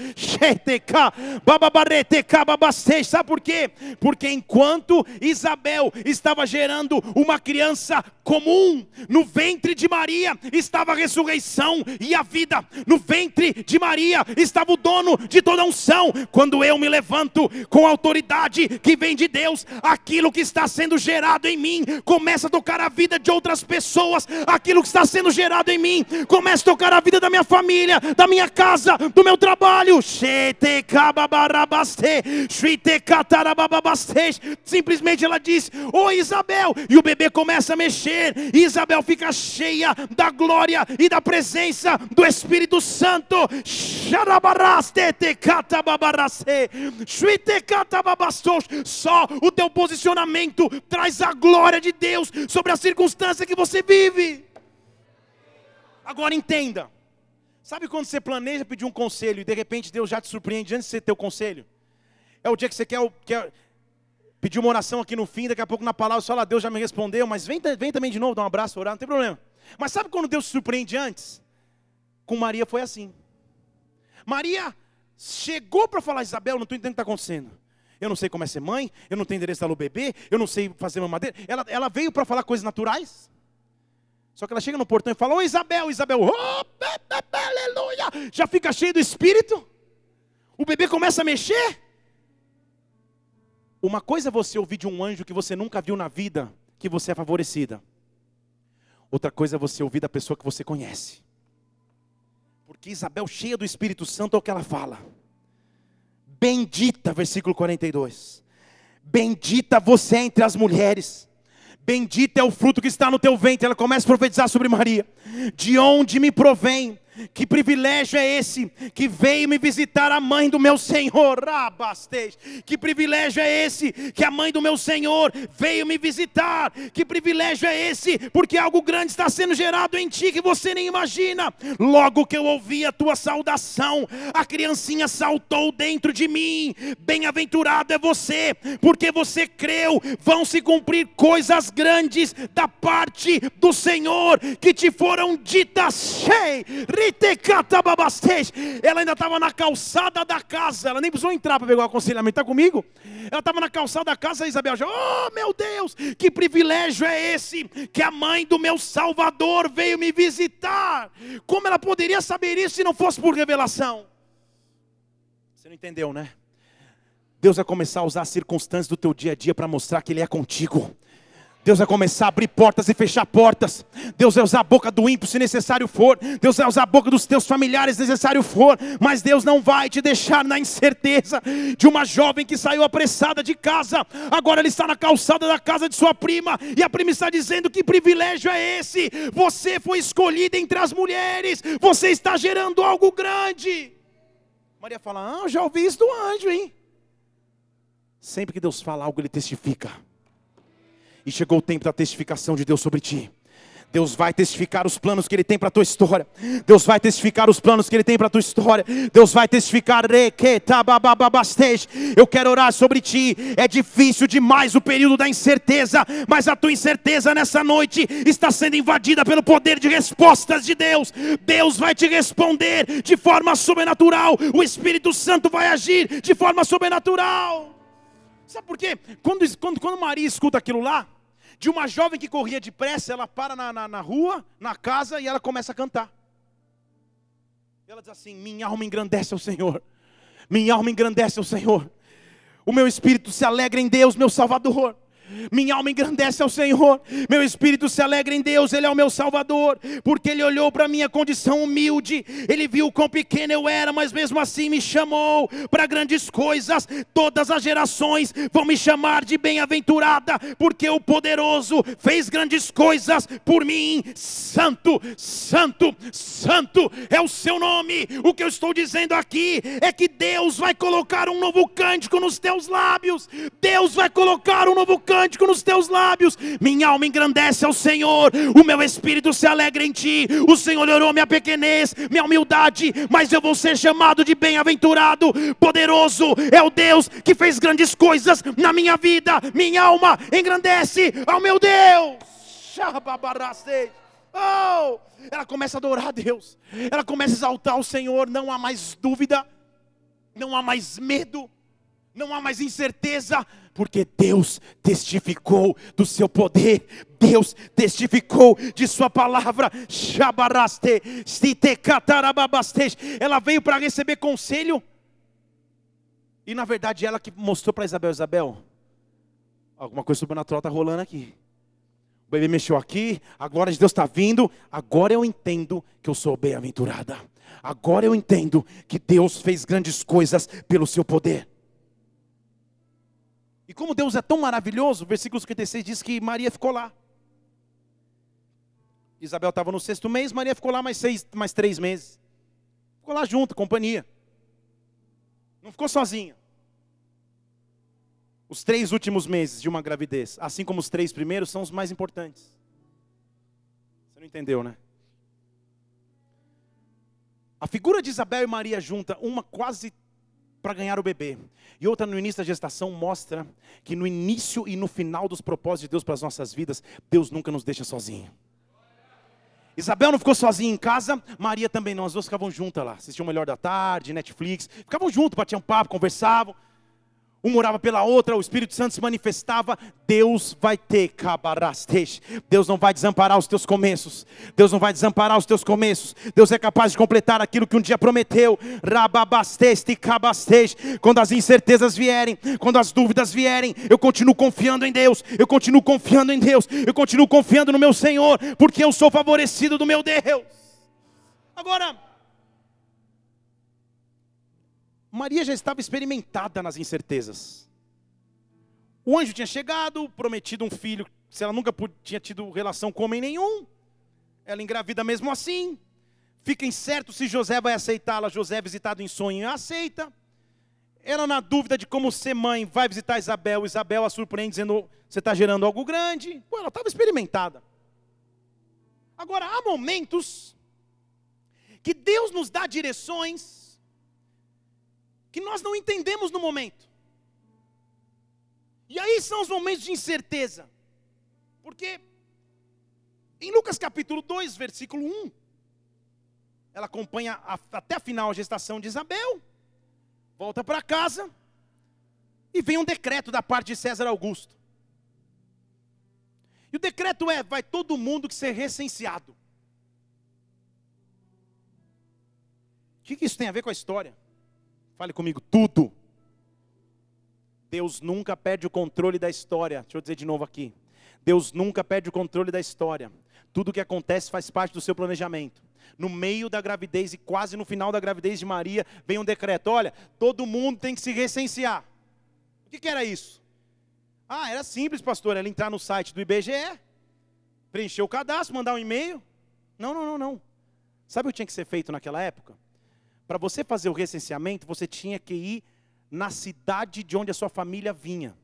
[SPEAKER 1] Sabe por quê? Porque enquanto Isabel estava gerando uma criança comum, no ventre de Maria estava a ressurreição e a vida, no ventre de Maria estava o dono de toda unção. Quando eu me levanto com autoridade que vem de Deus, aquilo que está sendo gerado em mim começa a tocar a vida de outras pessoas, aquilo que está sendo gerado em mim começa a tocar a vida da minha família, da minha casa, do meu trabalho. Simplesmente ela diz: Oi Isabel, e o bebê começa a mexer, e Isabel fica cheia da glória e da presença do Espírito Santo. Só o teu posicionamento traz a glória de Deus sobre a circunstância que você vive. Agora entenda. Sabe quando você planeja pedir um conselho e de repente Deus já te surpreende antes de ter o conselho? É o dia que você quer, quer pedir uma oração aqui no fim, daqui a pouco na palavra você fala, Deus já me respondeu, mas vem, vem também de novo, dá um abraço, orar, não tem problema. Mas sabe quando Deus te surpreende antes? Com Maria foi assim. Maria chegou para falar, Isabel, não estou entendendo o que está acontecendo. Eu não sei como é ser mãe, eu não tenho endereço da bebê, eu não sei fazer mamadeira. Ela, ela veio para falar coisas naturais. Só que ela chega no portão e fala: Ô Isabel, Isabel, oh, aleluia! Já fica cheio do espírito. O bebê começa a mexer. Uma coisa é você ouvir de um anjo que você nunca viu na vida, que você é favorecida. Outra coisa é você ouvir da pessoa que você conhece. Porque Isabel, cheia do Espírito Santo, é o que ela fala. Bendita, versículo 42. Bendita você entre as mulheres. Bendito é o fruto que está no teu ventre. Ela começa a profetizar sobre Maria. De onde me provém que privilégio é esse que veio me visitar a mãe do meu Senhor? Abastez. Que privilégio é esse que a mãe do meu Senhor veio me visitar? Que privilégio é esse? Porque algo grande está sendo gerado em ti que você nem imagina. Logo que eu ouvi a tua saudação, a criancinha saltou dentro de mim. Bem-aventurado é você, porque você creu. Vão se cumprir coisas grandes da parte do Senhor que te foram ditas. Cheio ela ainda estava na calçada da casa, ela nem precisou entrar para pegar o aconselhamento, está comigo? Ela estava na calçada da casa, Isabel já, oh meu Deus, que privilégio é esse, que a mãe do meu Salvador veio me visitar. Como ela poderia saber isso se não fosse por revelação? Você não entendeu, né? Deus vai começar a usar as circunstâncias do teu dia a dia para mostrar que Ele é contigo. Deus vai começar a abrir portas e fechar portas. Deus vai usar a boca do ímpio se necessário for. Deus vai usar a boca dos teus familiares se necessário for. Mas Deus não vai te deixar na incerteza de uma jovem que saiu apressada de casa. Agora ele está na calçada da casa de sua prima. E a prima está dizendo: Que privilégio é esse? Você foi escolhida entre as mulheres. Você está gerando algo grande. Maria fala: Ah, já ouvi isso do anjo, hein? Sempre que Deus fala algo, ele testifica. E chegou o tempo da testificação de Deus sobre ti. Deus vai testificar os planos que Ele tem para a tua história. Deus vai testificar os planos que Ele tem para a tua história. Deus vai testificar. Eu quero orar sobre ti. É difícil demais o período da incerteza, mas a tua incerteza nessa noite está sendo invadida pelo poder de respostas de Deus. Deus vai te responder de forma sobrenatural. O Espírito Santo vai agir de forma sobrenatural. Sabe por quê? Quando, quando, quando Maria escuta aquilo lá, de uma jovem que corria depressa, ela para na, na, na rua, na casa, e ela começa a cantar. E ela diz assim: Minha alma engrandece ao Senhor, minha alma engrandece ao Senhor, o meu espírito se alegra em Deus, meu Salvador. Minha alma engrandece ao Senhor, meu espírito se alegra em Deus, Ele é o meu Salvador, porque Ele olhou para minha condição humilde, Ele viu quão pequeno eu era, mas mesmo assim me chamou para grandes coisas. Todas as gerações vão me chamar de bem-aventurada, porque o poderoso fez grandes coisas por mim. Santo, Santo, Santo é o seu nome. O que eu estou dizendo aqui é que Deus vai colocar um novo cântico nos teus lábios, Deus vai colocar um novo cântico cântico nos teus lábios. Minha alma engrandece ao Senhor, o meu espírito se alegra em ti. O Senhor orou minha pequenez, minha humildade, mas eu vou ser chamado de bem-aventurado. Poderoso é o Deus que fez grandes coisas na minha vida. Minha alma engrandece ao meu Deus. Oh, ela começa a adorar a Deus, ela começa a exaltar o Senhor. Não há mais dúvida, não há mais medo, não há mais incerteza, porque Deus testificou do seu poder, Deus testificou de sua palavra. Ela veio para receber conselho. E na verdade ela que mostrou para Isabel, Isabel, alguma coisa sobrenatural está rolando aqui. O bebê mexeu aqui, a glória de Deus está vindo. Agora eu entendo que eu sou bem-aventurada. Agora eu entendo que Deus fez grandes coisas pelo seu poder. E como Deus é tão maravilhoso, o versículo 56 diz que Maria ficou lá. Isabel estava no sexto mês, Maria ficou lá mais, seis, mais três meses. Ficou lá junto, companhia. Não ficou sozinha. Os três últimos meses de uma gravidez, assim como os três primeiros, são os mais importantes. Você não entendeu, né? A figura de Isabel e Maria junta, uma quase para ganhar o bebê. E outra no início da gestação mostra que no início e no final dos propósitos de Deus para as nossas vidas, Deus nunca nos deixa sozinho. Isabel não ficou sozinha em casa, Maria também não, as duas ficavam juntas lá, assistiam o Melhor da Tarde, Netflix, ficavam juntos, batiam papo, conversavam um orava pela outra, o Espírito Santo se manifestava, Deus vai ter cabarastej. Deus não vai desamparar os teus começos. Deus não vai desamparar os teus começos. Deus é capaz de completar aquilo que um dia prometeu. Rababasteste cabastej. Quando as incertezas vierem, quando as dúvidas vierem, eu continuo confiando em Deus. Eu continuo confiando em Deus. Eu continuo confiando no meu Senhor, porque eu sou favorecido do meu Deus. Agora, Maria já estava experimentada nas incertezas. O anjo tinha chegado, prometido um filho, se ela nunca tinha tido relação com homem nenhum, ela engravida mesmo assim. Fica incerto se José vai aceitá-la. José, visitado em sonho, aceita. Ela, na dúvida de como ser mãe, vai visitar Isabel. Isabel a surpreende, dizendo: Você está gerando algo grande. Pô, ela estava experimentada. Agora, há momentos que Deus nos dá direções que nós não entendemos no momento. E aí são os momentos de incerteza. Porque em Lucas capítulo 2, versículo 1, ela acompanha a, até a final a gestação de Isabel, volta para casa, e vem um decreto da parte de César Augusto. E o decreto é: vai todo mundo que ser recenseado. O que, que isso tem a ver com a história? Fale comigo, tudo. Deus nunca perde o controle da história. Deixa eu dizer de novo aqui. Deus nunca perde o controle da história. Tudo o que acontece faz parte do seu planejamento. No meio da gravidez e quase no final da gravidez de Maria, vem um decreto: olha, todo mundo tem que se recensear. O que, que era isso? Ah, era simples, pastor, ela entrar no site do IBGE, preencher o cadastro, mandar um e-mail. Não, não, não, não. Sabe o que tinha que ser feito naquela época? Para você fazer o recenseamento, você tinha que ir na cidade de onde a sua família vinha.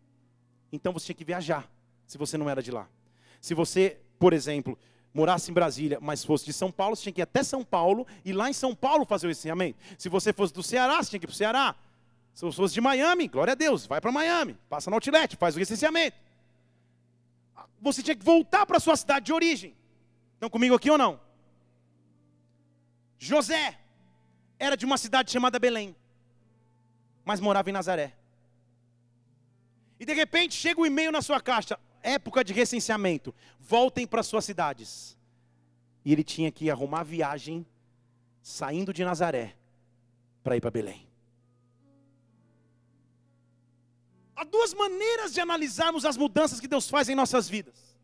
[SPEAKER 1] Então você tinha que viajar, se você não era de lá. Se você, por exemplo, morasse em Brasília, mas fosse de São Paulo, você tinha que ir até São Paulo e lá em São Paulo fazer o recenseamento. Se você fosse do Ceará, você tinha que ir para o Ceará. Se você fosse de Miami, glória a Deus, vai para Miami, passa no outlet, faz o recenseamento. Você tinha que voltar para a sua cidade de origem. Estão comigo aqui ou não? José era de uma cidade chamada Belém, mas morava em Nazaré. E de repente chega o um e-mail na sua caixa, época de recenseamento, voltem para suas cidades. E ele tinha que arrumar viagem saindo de Nazaré para ir para Belém. Há duas maneiras de analisarmos as mudanças que Deus faz em nossas vidas.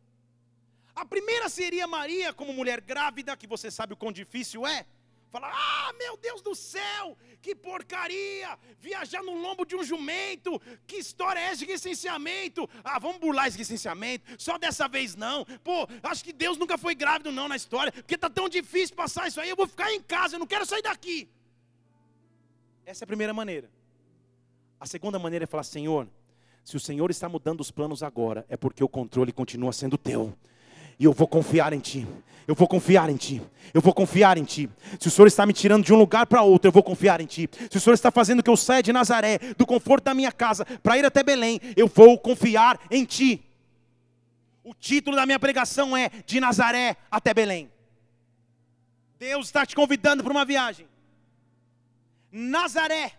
[SPEAKER 1] A primeira seria Maria, como mulher grávida, que você sabe o quão difícil é. Falar, ah, meu Deus do céu, que porcaria, viajar no lombo de um jumento, que história é essa de licenciamento? Ah, vamos burlar esse licenciamento, só dessa vez não. Pô, acho que Deus nunca foi grávido não na história, porque está tão difícil passar isso aí, eu vou ficar em casa, eu não quero sair daqui. Essa é a primeira maneira. A segunda maneira é falar, Senhor, se o Senhor está mudando os planos agora, é porque o controle continua sendo teu. E eu vou confiar em Ti. Eu vou confiar em Ti. Eu vou confiar em Ti. Se o Senhor está me tirando de um lugar para outro, eu vou confiar em Ti. Se o Senhor está fazendo que eu saia de Nazaré, do conforto da minha casa, para ir até Belém, eu vou confiar em Ti. O título da minha pregação é De Nazaré até Belém. Deus está te convidando para uma viagem. Nazaré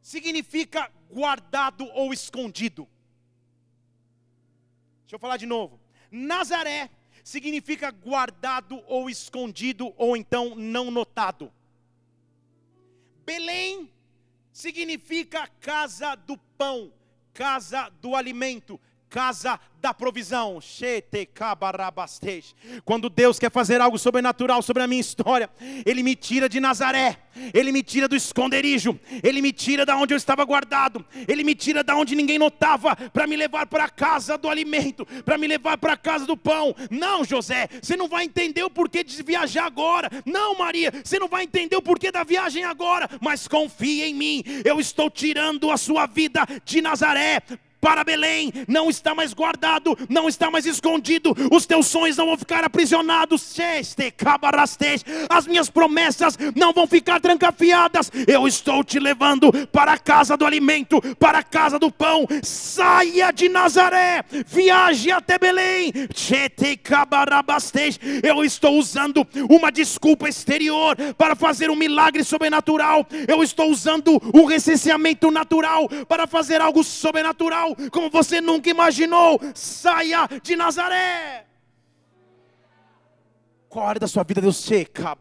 [SPEAKER 1] significa guardado ou escondido. Deixa eu falar de novo. Nazaré significa guardado ou escondido ou então não notado. Belém significa casa do pão, casa do alimento, casa da provisão. Quando Deus quer fazer algo sobrenatural sobre a minha história, Ele me tira de Nazaré, Ele me tira do esconderijo, Ele me tira da onde eu estava guardado, Ele me tira da onde ninguém notava, para me levar para a casa do alimento, para me levar para a casa do pão. Não, José, você não vai entender o porquê de viajar agora. Não, Maria, você não vai entender o porquê da viagem agora, mas confie em mim, eu estou tirando a sua vida de Nazaré para Belém, não está mais guardado, não está mais escondido, os teus sonhos não vão ficar aprisionados, as minhas promessas não vão ficar trancafiadas, eu estou te levando para a casa do alimento, para a casa do pão, saia de Nazaré, viaje até Belém, eu estou usando uma desculpa exterior para fazer um milagre sobrenatural, eu estou usando o recenseamento natural para fazer algo sobrenatural como você nunca imaginou. Saia de Nazaré. Qual área da sua vida Deus seca?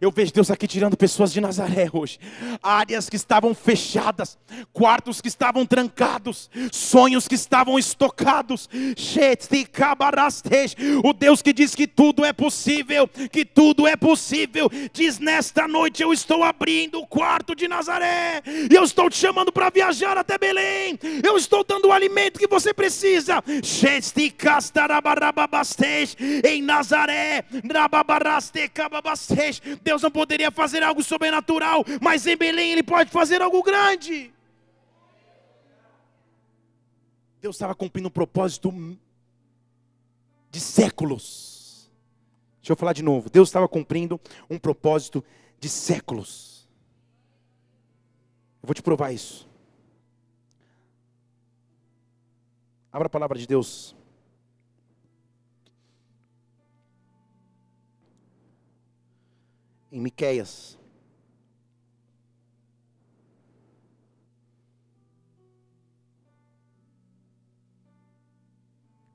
[SPEAKER 1] Eu vejo Deus aqui tirando pessoas de Nazaré hoje. Áreas que estavam fechadas, quartos que estavam trancados, sonhos que estavam estocados. O Deus que diz que tudo é possível, que tudo é possível, diz nesta noite eu estou abrindo o quarto de Nazaré. E eu estou te chamando para viajar até Belém. Eu estou dando o alimento que você precisa. Em Nazaré, Deus não poderia fazer algo sobrenatural, mas em Belém Ele pode fazer algo grande. Deus estava cumprindo um propósito de séculos. Deixa eu falar de novo. Deus estava cumprindo um propósito de séculos. Eu vou te provar isso. Abra a palavra de Deus em Miqueias.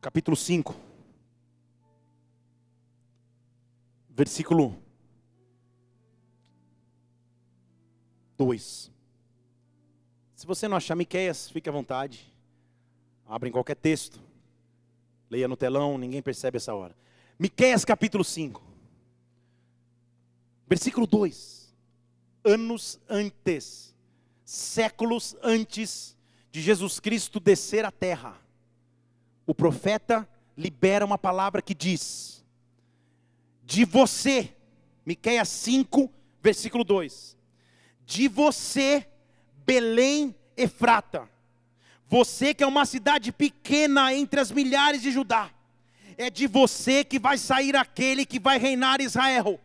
[SPEAKER 1] Capítulo 5. Versículo 2. Se você não achar Miqueias, fique à vontade. Abra em qualquer texto. Leia no telão, ninguém percebe essa hora. Miqueias capítulo 5. Versículo 2. Anos antes, séculos antes de Jesus Cristo descer à terra, o profeta libera uma palavra que diz: De você, Miqueias 5, versículo 2. De você, Belém Efrata, você que é uma cidade pequena entre as milhares de Judá, é de você que vai sair aquele que vai reinar Israel.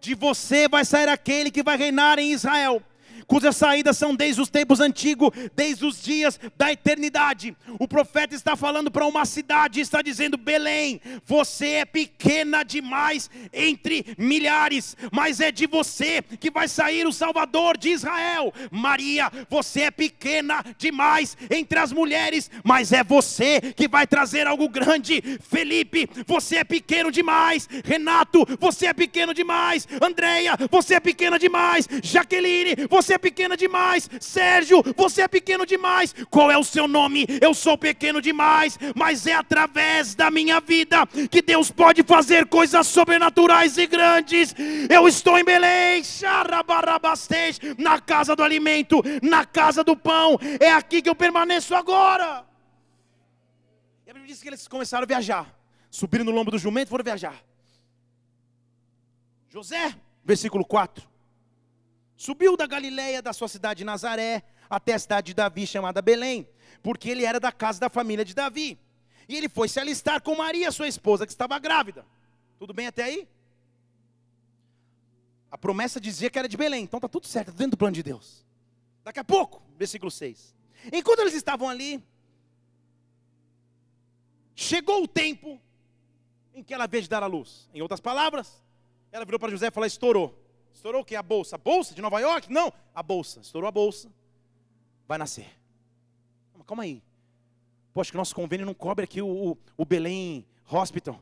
[SPEAKER 1] De você vai sair aquele que vai reinar em Israel cujas saídas são desde os tempos antigos, desde os dias da eternidade. O profeta está falando para uma cidade, está dizendo: Belém, você é pequena demais entre milhares, mas é de você que vai sair o Salvador de Israel. Maria, você é pequena demais entre as mulheres, mas é você que vai trazer algo grande. Felipe, você é pequeno demais. Renato, você é pequeno demais. Andréia, você é pequena demais. Jaqueline, você é é pequena demais. Sérgio, você é pequeno demais. Qual é o seu nome? Eu sou pequeno demais, mas é através da minha vida que Deus pode fazer coisas sobrenaturais e grandes. Eu estou em Belém, na casa do alimento, na casa do pão. É aqui que eu permaneço agora. E a Bíblia diz que eles começaram a viajar. Subiram no lombo do jumento e foram viajar. José, versículo 4. Subiu da Galiléia, da sua cidade de Nazaré, até a cidade de Davi, chamada Belém, porque ele era da casa da família de Davi. E ele foi se alistar com Maria, sua esposa, que estava grávida. Tudo bem até aí? A promessa dizia que era de Belém, então está tudo certo, tá dentro do plano de Deus. Daqui a pouco, versículo 6. Enquanto eles estavam ali, chegou o tempo em que ela veio de dar a luz. Em outras palavras, ela virou para José e falou: estourou. Estourou o que? A bolsa. A bolsa de Nova York? Não, a bolsa. Estourou a bolsa. Vai nascer. calma aí. Poxa, que nosso convênio não cobre aqui o, o, o Belém Hospital.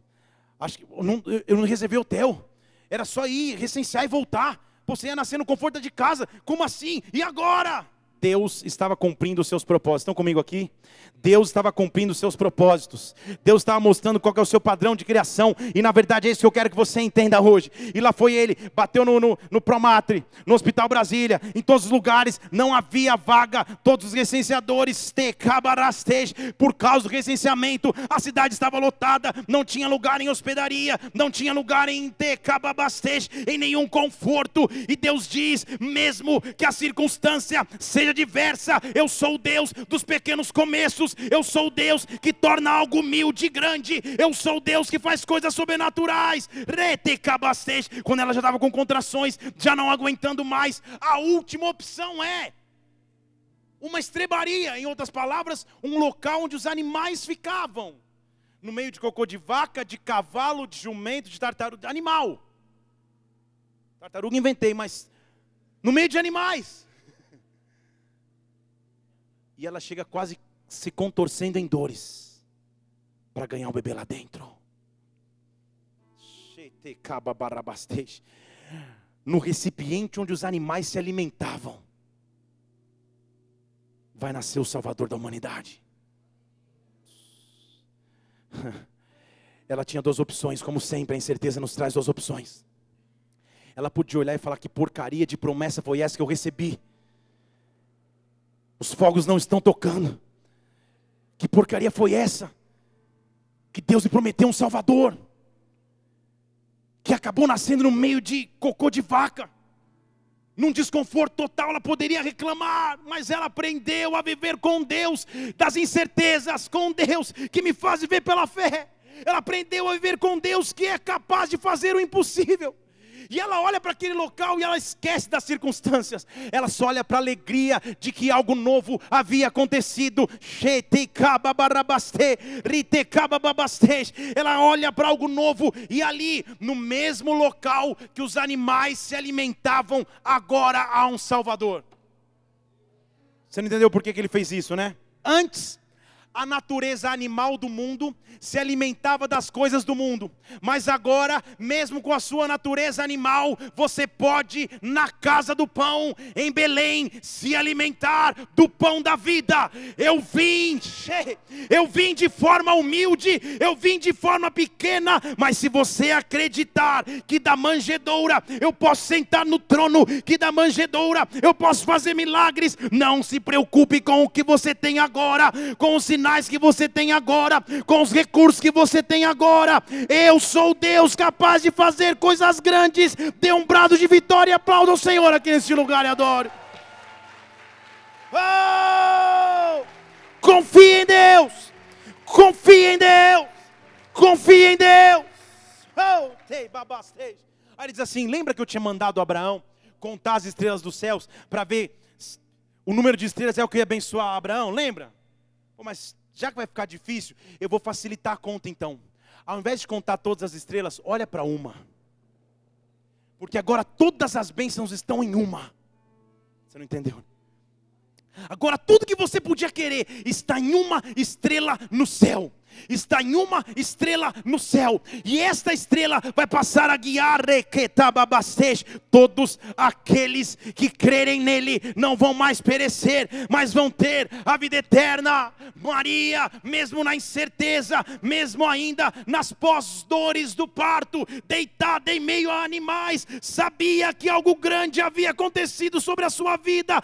[SPEAKER 1] Acho que eu não, eu não reservei hotel. Era só ir, recensear e voltar. Você ia nascer no conforto de casa. Como assim? E agora? Deus estava cumprindo os seus propósitos. Estão comigo aqui? Deus estava cumprindo os seus propósitos. Deus estava mostrando qual é o seu padrão de criação. E na verdade é isso que eu quero que você entenda hoje. E lá foi ele, bateu no, no, no Promatre, no Hospital Brasília, em todos os lugares, não havia vaga. Todos os recenseadores, por causa do recenseamento, a cidade estava lotada, não tinha lugar em hospedaria, não tinha lugar em Tecababastej, em nenhum conforto. E Deus diz: mesmo que a circunstância seja diversa, eu sou o Deus dos pequenos começos, eu sou o Deus que torna algo humilde grande, eu sou o Deus que faz coisas sobrenaturais. Quando ela já estava com contrações, já não aguentando mais, a última opção é uma estrebaria, em outras palavras, um local onde os animais ficavam. No meio de cocô de vaca, de cavalo, de jumento, de tartaruga, animal. Tartaruga inventei, mas no meio de animais. E ela chega quase se contorcendo em dores para ganhar o bebê lá dentro. No recipiente onde os animais se alimentavam, vai nascer o Salvador da humanidade. Ela tinha duas opções, como sempre, a incerteza nos traz duas opções. Ela podia olhar e falar: que porcaria de promessa foi essa que eu recebi? Os fogos não estão tocando. Que porcaria foi essa? Que Deus lhe prometeu um Salvador. Que acabou nascendo no meio de cocô de vaca. Num desconforto total, ela poderia reclamar, mas ela aprendeu a viver com Deus, das incertezas, com Deus que me faz viver pela fé. Ela aprendeu a viver com Deus que é capaz de fazer o impossível. E ela olha para aquele local e ela esquece das circunstâncias. Ela só olha para a alegria de que algo novo havia acontecido. Ela olha para algo novo e ali, no mesmo local que os animais se alimentavam, agora há um Salvador. Você não entendeu por que, que ele fez isso, né? Antes, a natureza animal do mundo, se alimentava das coisas do mundo, mas agora, mesmo com a sua natureza animal, você pode, na casa do pão, em Belém, se alimentar do pão da vida. Eu vim, eu vim de forma humilde, eu vim de forma pequena, mas se você acreditar que da manjedoura eu posso sentar no trono, que da manjedoura eu posso fazer milagres, não se preocupe com o que você tem agora, com os sinais sinais que você tem agora, com os recursos que você tem agora. Eu sou Deus capaz de fazer coisas grandes. Dê um brado de vitória e aplauda o Senhor aqui nesse lugar e adore. Oh! Confie em Deus. Confie em Deus. Confie em Deus. Oh, Aí ele diz assim: lembra que eu tinha mandado Abraão contar as estrelas dos céus para ver o número de estrelas é o que ia abençoar Abraão? Lembra? Pô, mas já que vai ficar difícil, eu vou facilitar a conta então. Ao invés de contar todas as estrelas, olha para uma. Porque agora todas as bênçãos estão em uma. Você não entendeu? Agora tudo que você podia querer está em uma estrela no céu está em uma estrela no céu, e esta estrela vai passar a guiar todos aqueles que crerem nele não vão mais perecer, mas vão ter a vida eterna. Maria, mesmo na incerteza, mesmo ainda nas pós-dores do parto, deitada em meio a animais, sabia que algo grande havia acontecido sobre a sua vida.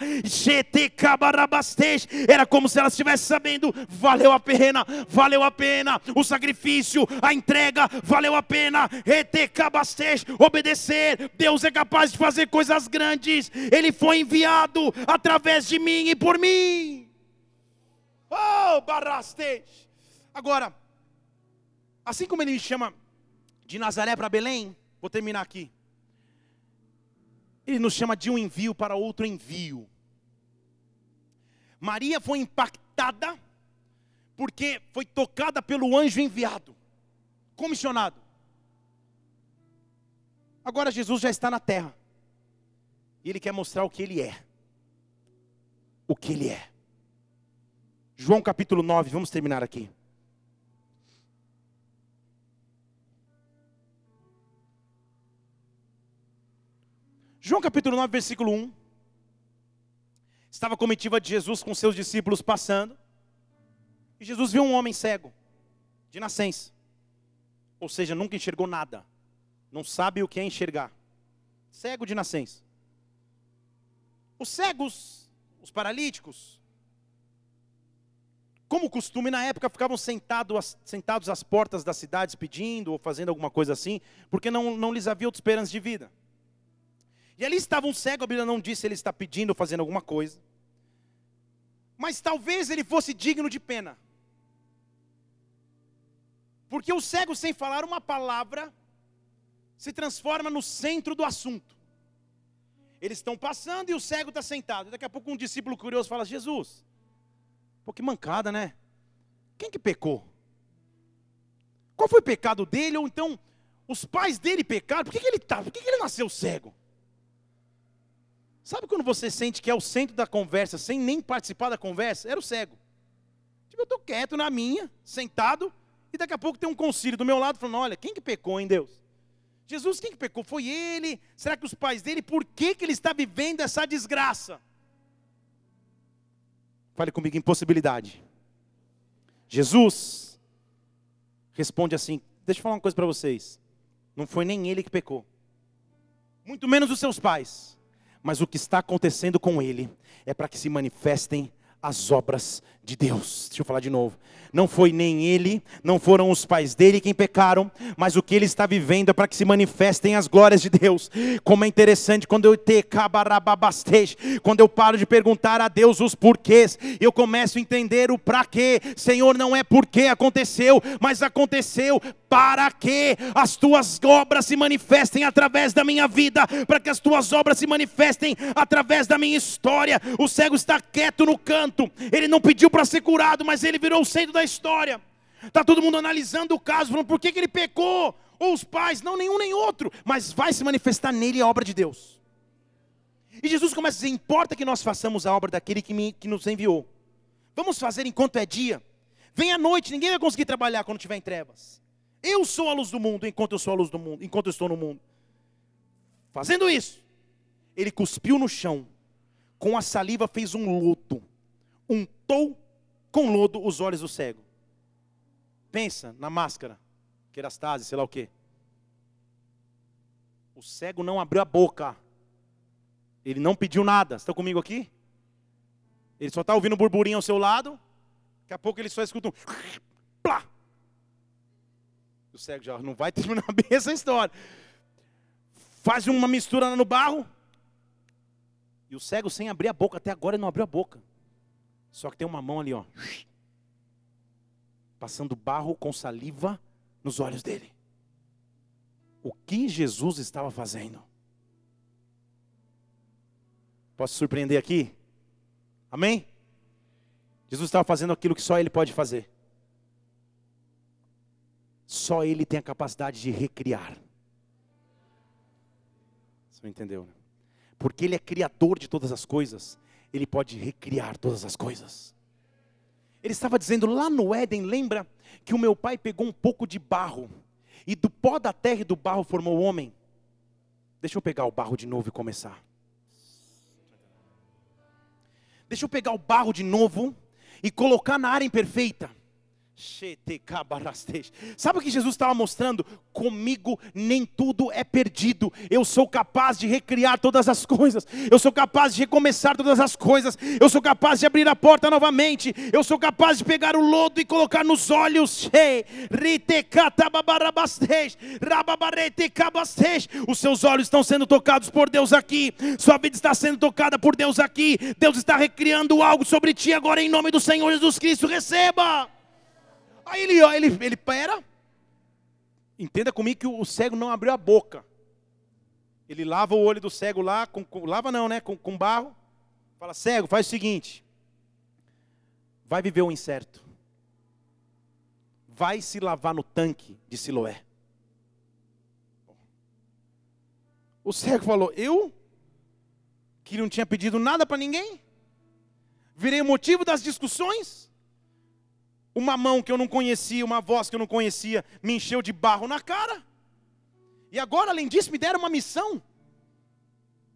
[SPEAKER 1] Era como se ela estivesse sabendo, valeu a pena, valeu a pena pena, o sacrifício, a entrega valeu a pena. Obedecer, Deus é capaz de fazer coisas grandes. Ele foi enviado através de mim e por mim. Oh, barastej. Agora, assim como ele me chama de Nazaré para Belém, vou terminar aqui. Ele nos chama de um envio para outro envio. Maria foi impactada porque foi tocada pelo anjo enviado, comissionado. Agora Jesus já está na terra. E ele quer mostrar o que ele é. O que ele é. João capítulo 9, vamos terminar aqui. João capítulo 9, versículo 1. Estava a comitiva de Jesus com seus discípulos passando. Jesus viu um homem cego, de nascença. Ou seja, nunca enxergou nada. Não sabe o que é enxergar. Cego de nascença. Os cegos, os paralíticos, como costume na época, ficavam sentados, sentados às portas das cidades pedindo ou fazendo alguma coisa assim, porque não, não lhes havia outra esperança de vida. E ali estava um cego, a Bíblia não disse se ele está pedindo ou fazendo alguma coisa. Mas talvez ele fosse digno de pena. Porque o cego, sem falar uma palavra, se transforma no centro do assunto. Eles estão passando e o cego está sentado. Daqui a pouco um discípulo curioso fala: Jesus, pô, que mancada, né? Quem que pecou? Qual foi o pecado dele? Ou então, os pais dele pecaram? Por que, que ele? Tá, por que, que ele nasceu cego? Sabe quando você sente que é o centro da conversa, sem nem participar da conversa? Era o cego. Tipo, eu estou quieto na minha, sentado, e daqui a pouco tem um concílio do meu lado falando: olha, quem que pecou em Deus? Jesus, quem que pecou? Foi ele? Será que os pais dele? Por que, que ele está vivendo essa desgraça? Fale comigo, impossibilidade. Jesus responde assim: deixa eu falar uma coisa para vocês. Não foi nem ele que pecou, muito menos os seus pais, mas o que está acontecendo com ele é para que se manifestem as obras de Deus. Deixa eu falar de novo. Não foi nem ele, não foram os pais dele quem pecaram, mas o que ele está vivendo é para que se manifestem as glórias de Deus. Como é interessante quando eu te quando eu paro de perguntar a Deus os porquês, eu começo a entender o para quê. Senhor, não é porque aconteceu, mas aconteceu para que as tuas obras se manifestem através da minha vida, para que as tuas obras se manifestem através da minha história. O cego está quieto no canto, ele não pediu para ser curado, mas ele virou o centro da história. Está todo mundo analisando o caso, falando por que, que ele pecou, ou os pais, não nenhum nem outro, mas vai se manifestar nele a obra de Deus. E Jesus começa a dizer: importa que nós façamos a obra daquele que, me, que nos enviou. Vamos fazer enquanto é dia. Vem à noite, ninguém vai conseguir trabalhar quando estiver em trevas. Eu sou a luz do mundo enquanto eu sou a luz do mundo, enquanto eu estou no mundo. Fazendo isso, ele cuspiu no chão, com a saliva fez um lodo, untou com lodo os olhos do cego. Pensa na máscara, querastase, sei lá o quê. O cego não abriu a boca. Ele não pediu nada. Estão comigo aqui? Ele só está ouvindo um burburinho ao seu lado. Daqui a pouco ele só escuta um. Plá! O cego já não vai terminar bem essa história. Faz uma mistura no barro. E o cego sem abrir a boca, até agora ele não abriu a boca. Só que tem uma mão ali, ó. Passando barro com saliva nos olhos dele. O que Jesus estava fazendo? Posso surpreender aqui? Amém? Jesus estava fazendo aquilo que só Ele pode fazer. Só Ele tem a capacidade de recriar. Você entendeu, né? Porque Ele é criador de todas as coisas, Ele pode recriar todas as coisas. Ele estava dizendo lá no Éden, lembra que o meu pai pegou um pouco de barro e do pó da terra e do barro formou o homem? Deixa eu pegar o barro de novo e começar. Deixa eu pegar o barro de novo e colocar na área imperfeita. Sabe o que Jesus estava mostrando? Comigo nem tudo é perdido. Eu sou capaz de recriar todas as coisas. Eu sou capaz de recomeçar todas as coisas. Eu sou capaz de abrir a porta novamente. Eu sou capaz de pegar o lodo e colocar nos olhos. Os seus olhos estão sendo tocados por Deus aqui. Sua vida está sendo tocada por Deus aqui. Deus está recriando algo sobre ti agora em nome do Senhor Jesus Cristo. Receba. Aí ele, ele, ele pera. Entenda comigo que o cego não abriu a boca. Ele lava o olho do cego lá, com, com, lava não, né? Com, com barro. Fala, cego, faz o seguinte. Vai viver o um incerto. Vai se lavar no tanque de Siloé. O cego falou, eu? Que não tinha pedido nada para ninguém? Virei o motivo das discussões? Uma mão que eu não conhecia, uma voz que eu não conhecia, me encheu de barro na cara. E agora, além disso, me deram uma missão.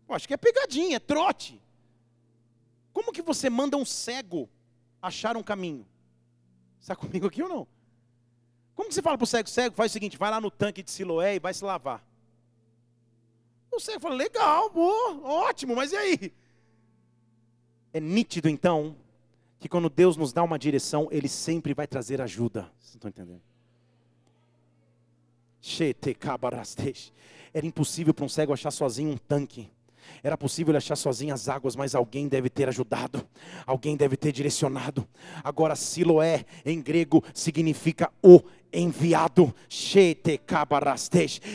[SPEAKER 1] Eu acho que é pegadinha, é trote. Como que você manda um cego achar um caminho? Está comigo aqui ou não? Como que você fala para o cego, cego, faz o seguinte, vai lá no tanque de Siloé e vai se lavar. O cego fala, legal, boa, ótimo, mas e aí? É nítido então que quando Deus nos dá uma direção, Ele sempre vai trazer ajuda. Vocês estão entendendo? Era impossível para um cego achar sozinho um tanque. Era possível achar sozinho as águas, mas alguém deve ter ajudado, alguém deve ter direcionado. Agora, Siloé em grego significa o enviado.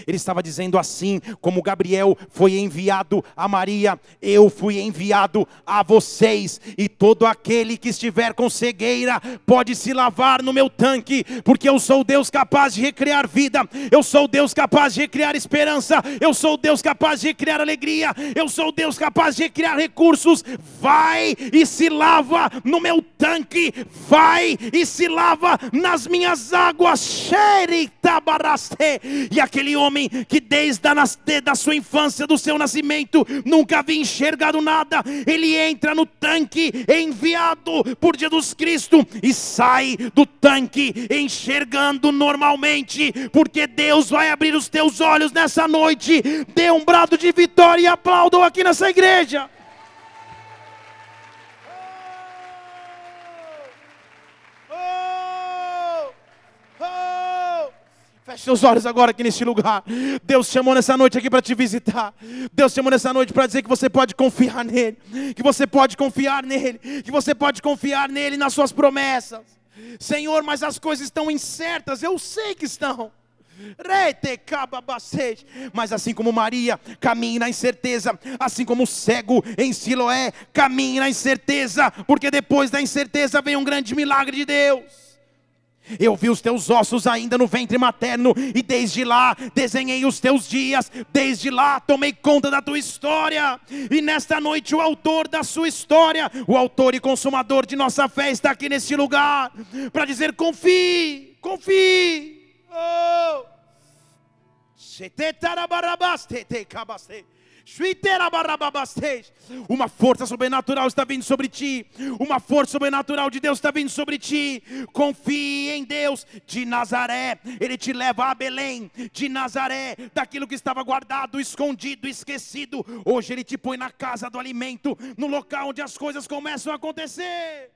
[SPEAKER 1] Ele estava dizendo assim: como Gabriel foi enviado a Maria, eu fui enviado a vocês, e todo aquele que estiver com cegueira pode se lavar no meu tanque, porque eu sou Deus capaz de recriar vida, eu sou Deus capaz de recriar esperança, eu sou Deus capaz de recriar alegria, eu sou Deus capaz de recriar recursos. Vai e se lava no meu tanque, vai e se lava nas minhas águas e aquele homem que desde a da sua infância, do seu nascimento, nunca havia enxergado nada, ele entra no tanque enviado por Jesus Cristo e sai do tanque enxergando normalmente, porque Deus vai abrir os teus olhos nessa noite. Dê um brado de vitória e aplaudam aqui nessa igreja. Feche seus olhos agora aqui neste lugar. Deus chamou nessa noite aqui para te visitar. Deus chamou nessa noite para dizer que você pode confiar nele, que você pode confiar nele, que você pode confiar nele nas suas promessas. Senhor, mas as coisas estão incertas, eu sei que estão. Mas assim como Maria caminha na incerteza, assim como o cego em Siloé caminha na incerteza, porque depois da incerteza vem um grande milagre de Deus. Eu vi os teus ossos ainda no ventre materno, e desde lá desenhei os teus dias, desde lá tomei conta da tua história. E nesta noite, o autor da sua história, o autor e consumador de nossa fé, está aqui neste lugar para dizer: confie, confie. Oh. Uma força sobrenatural está vindo sobre ti. Uma força sobrenatural de Deus está vindo sobre ti. Confie em Deus de Nazaré. Ele te leva a Belém de Nazaré, daquilo que estava guardado, escondido, esquecido. Hoje ele te põe na casa do alimento, no local onde as coisas começam a acontecer.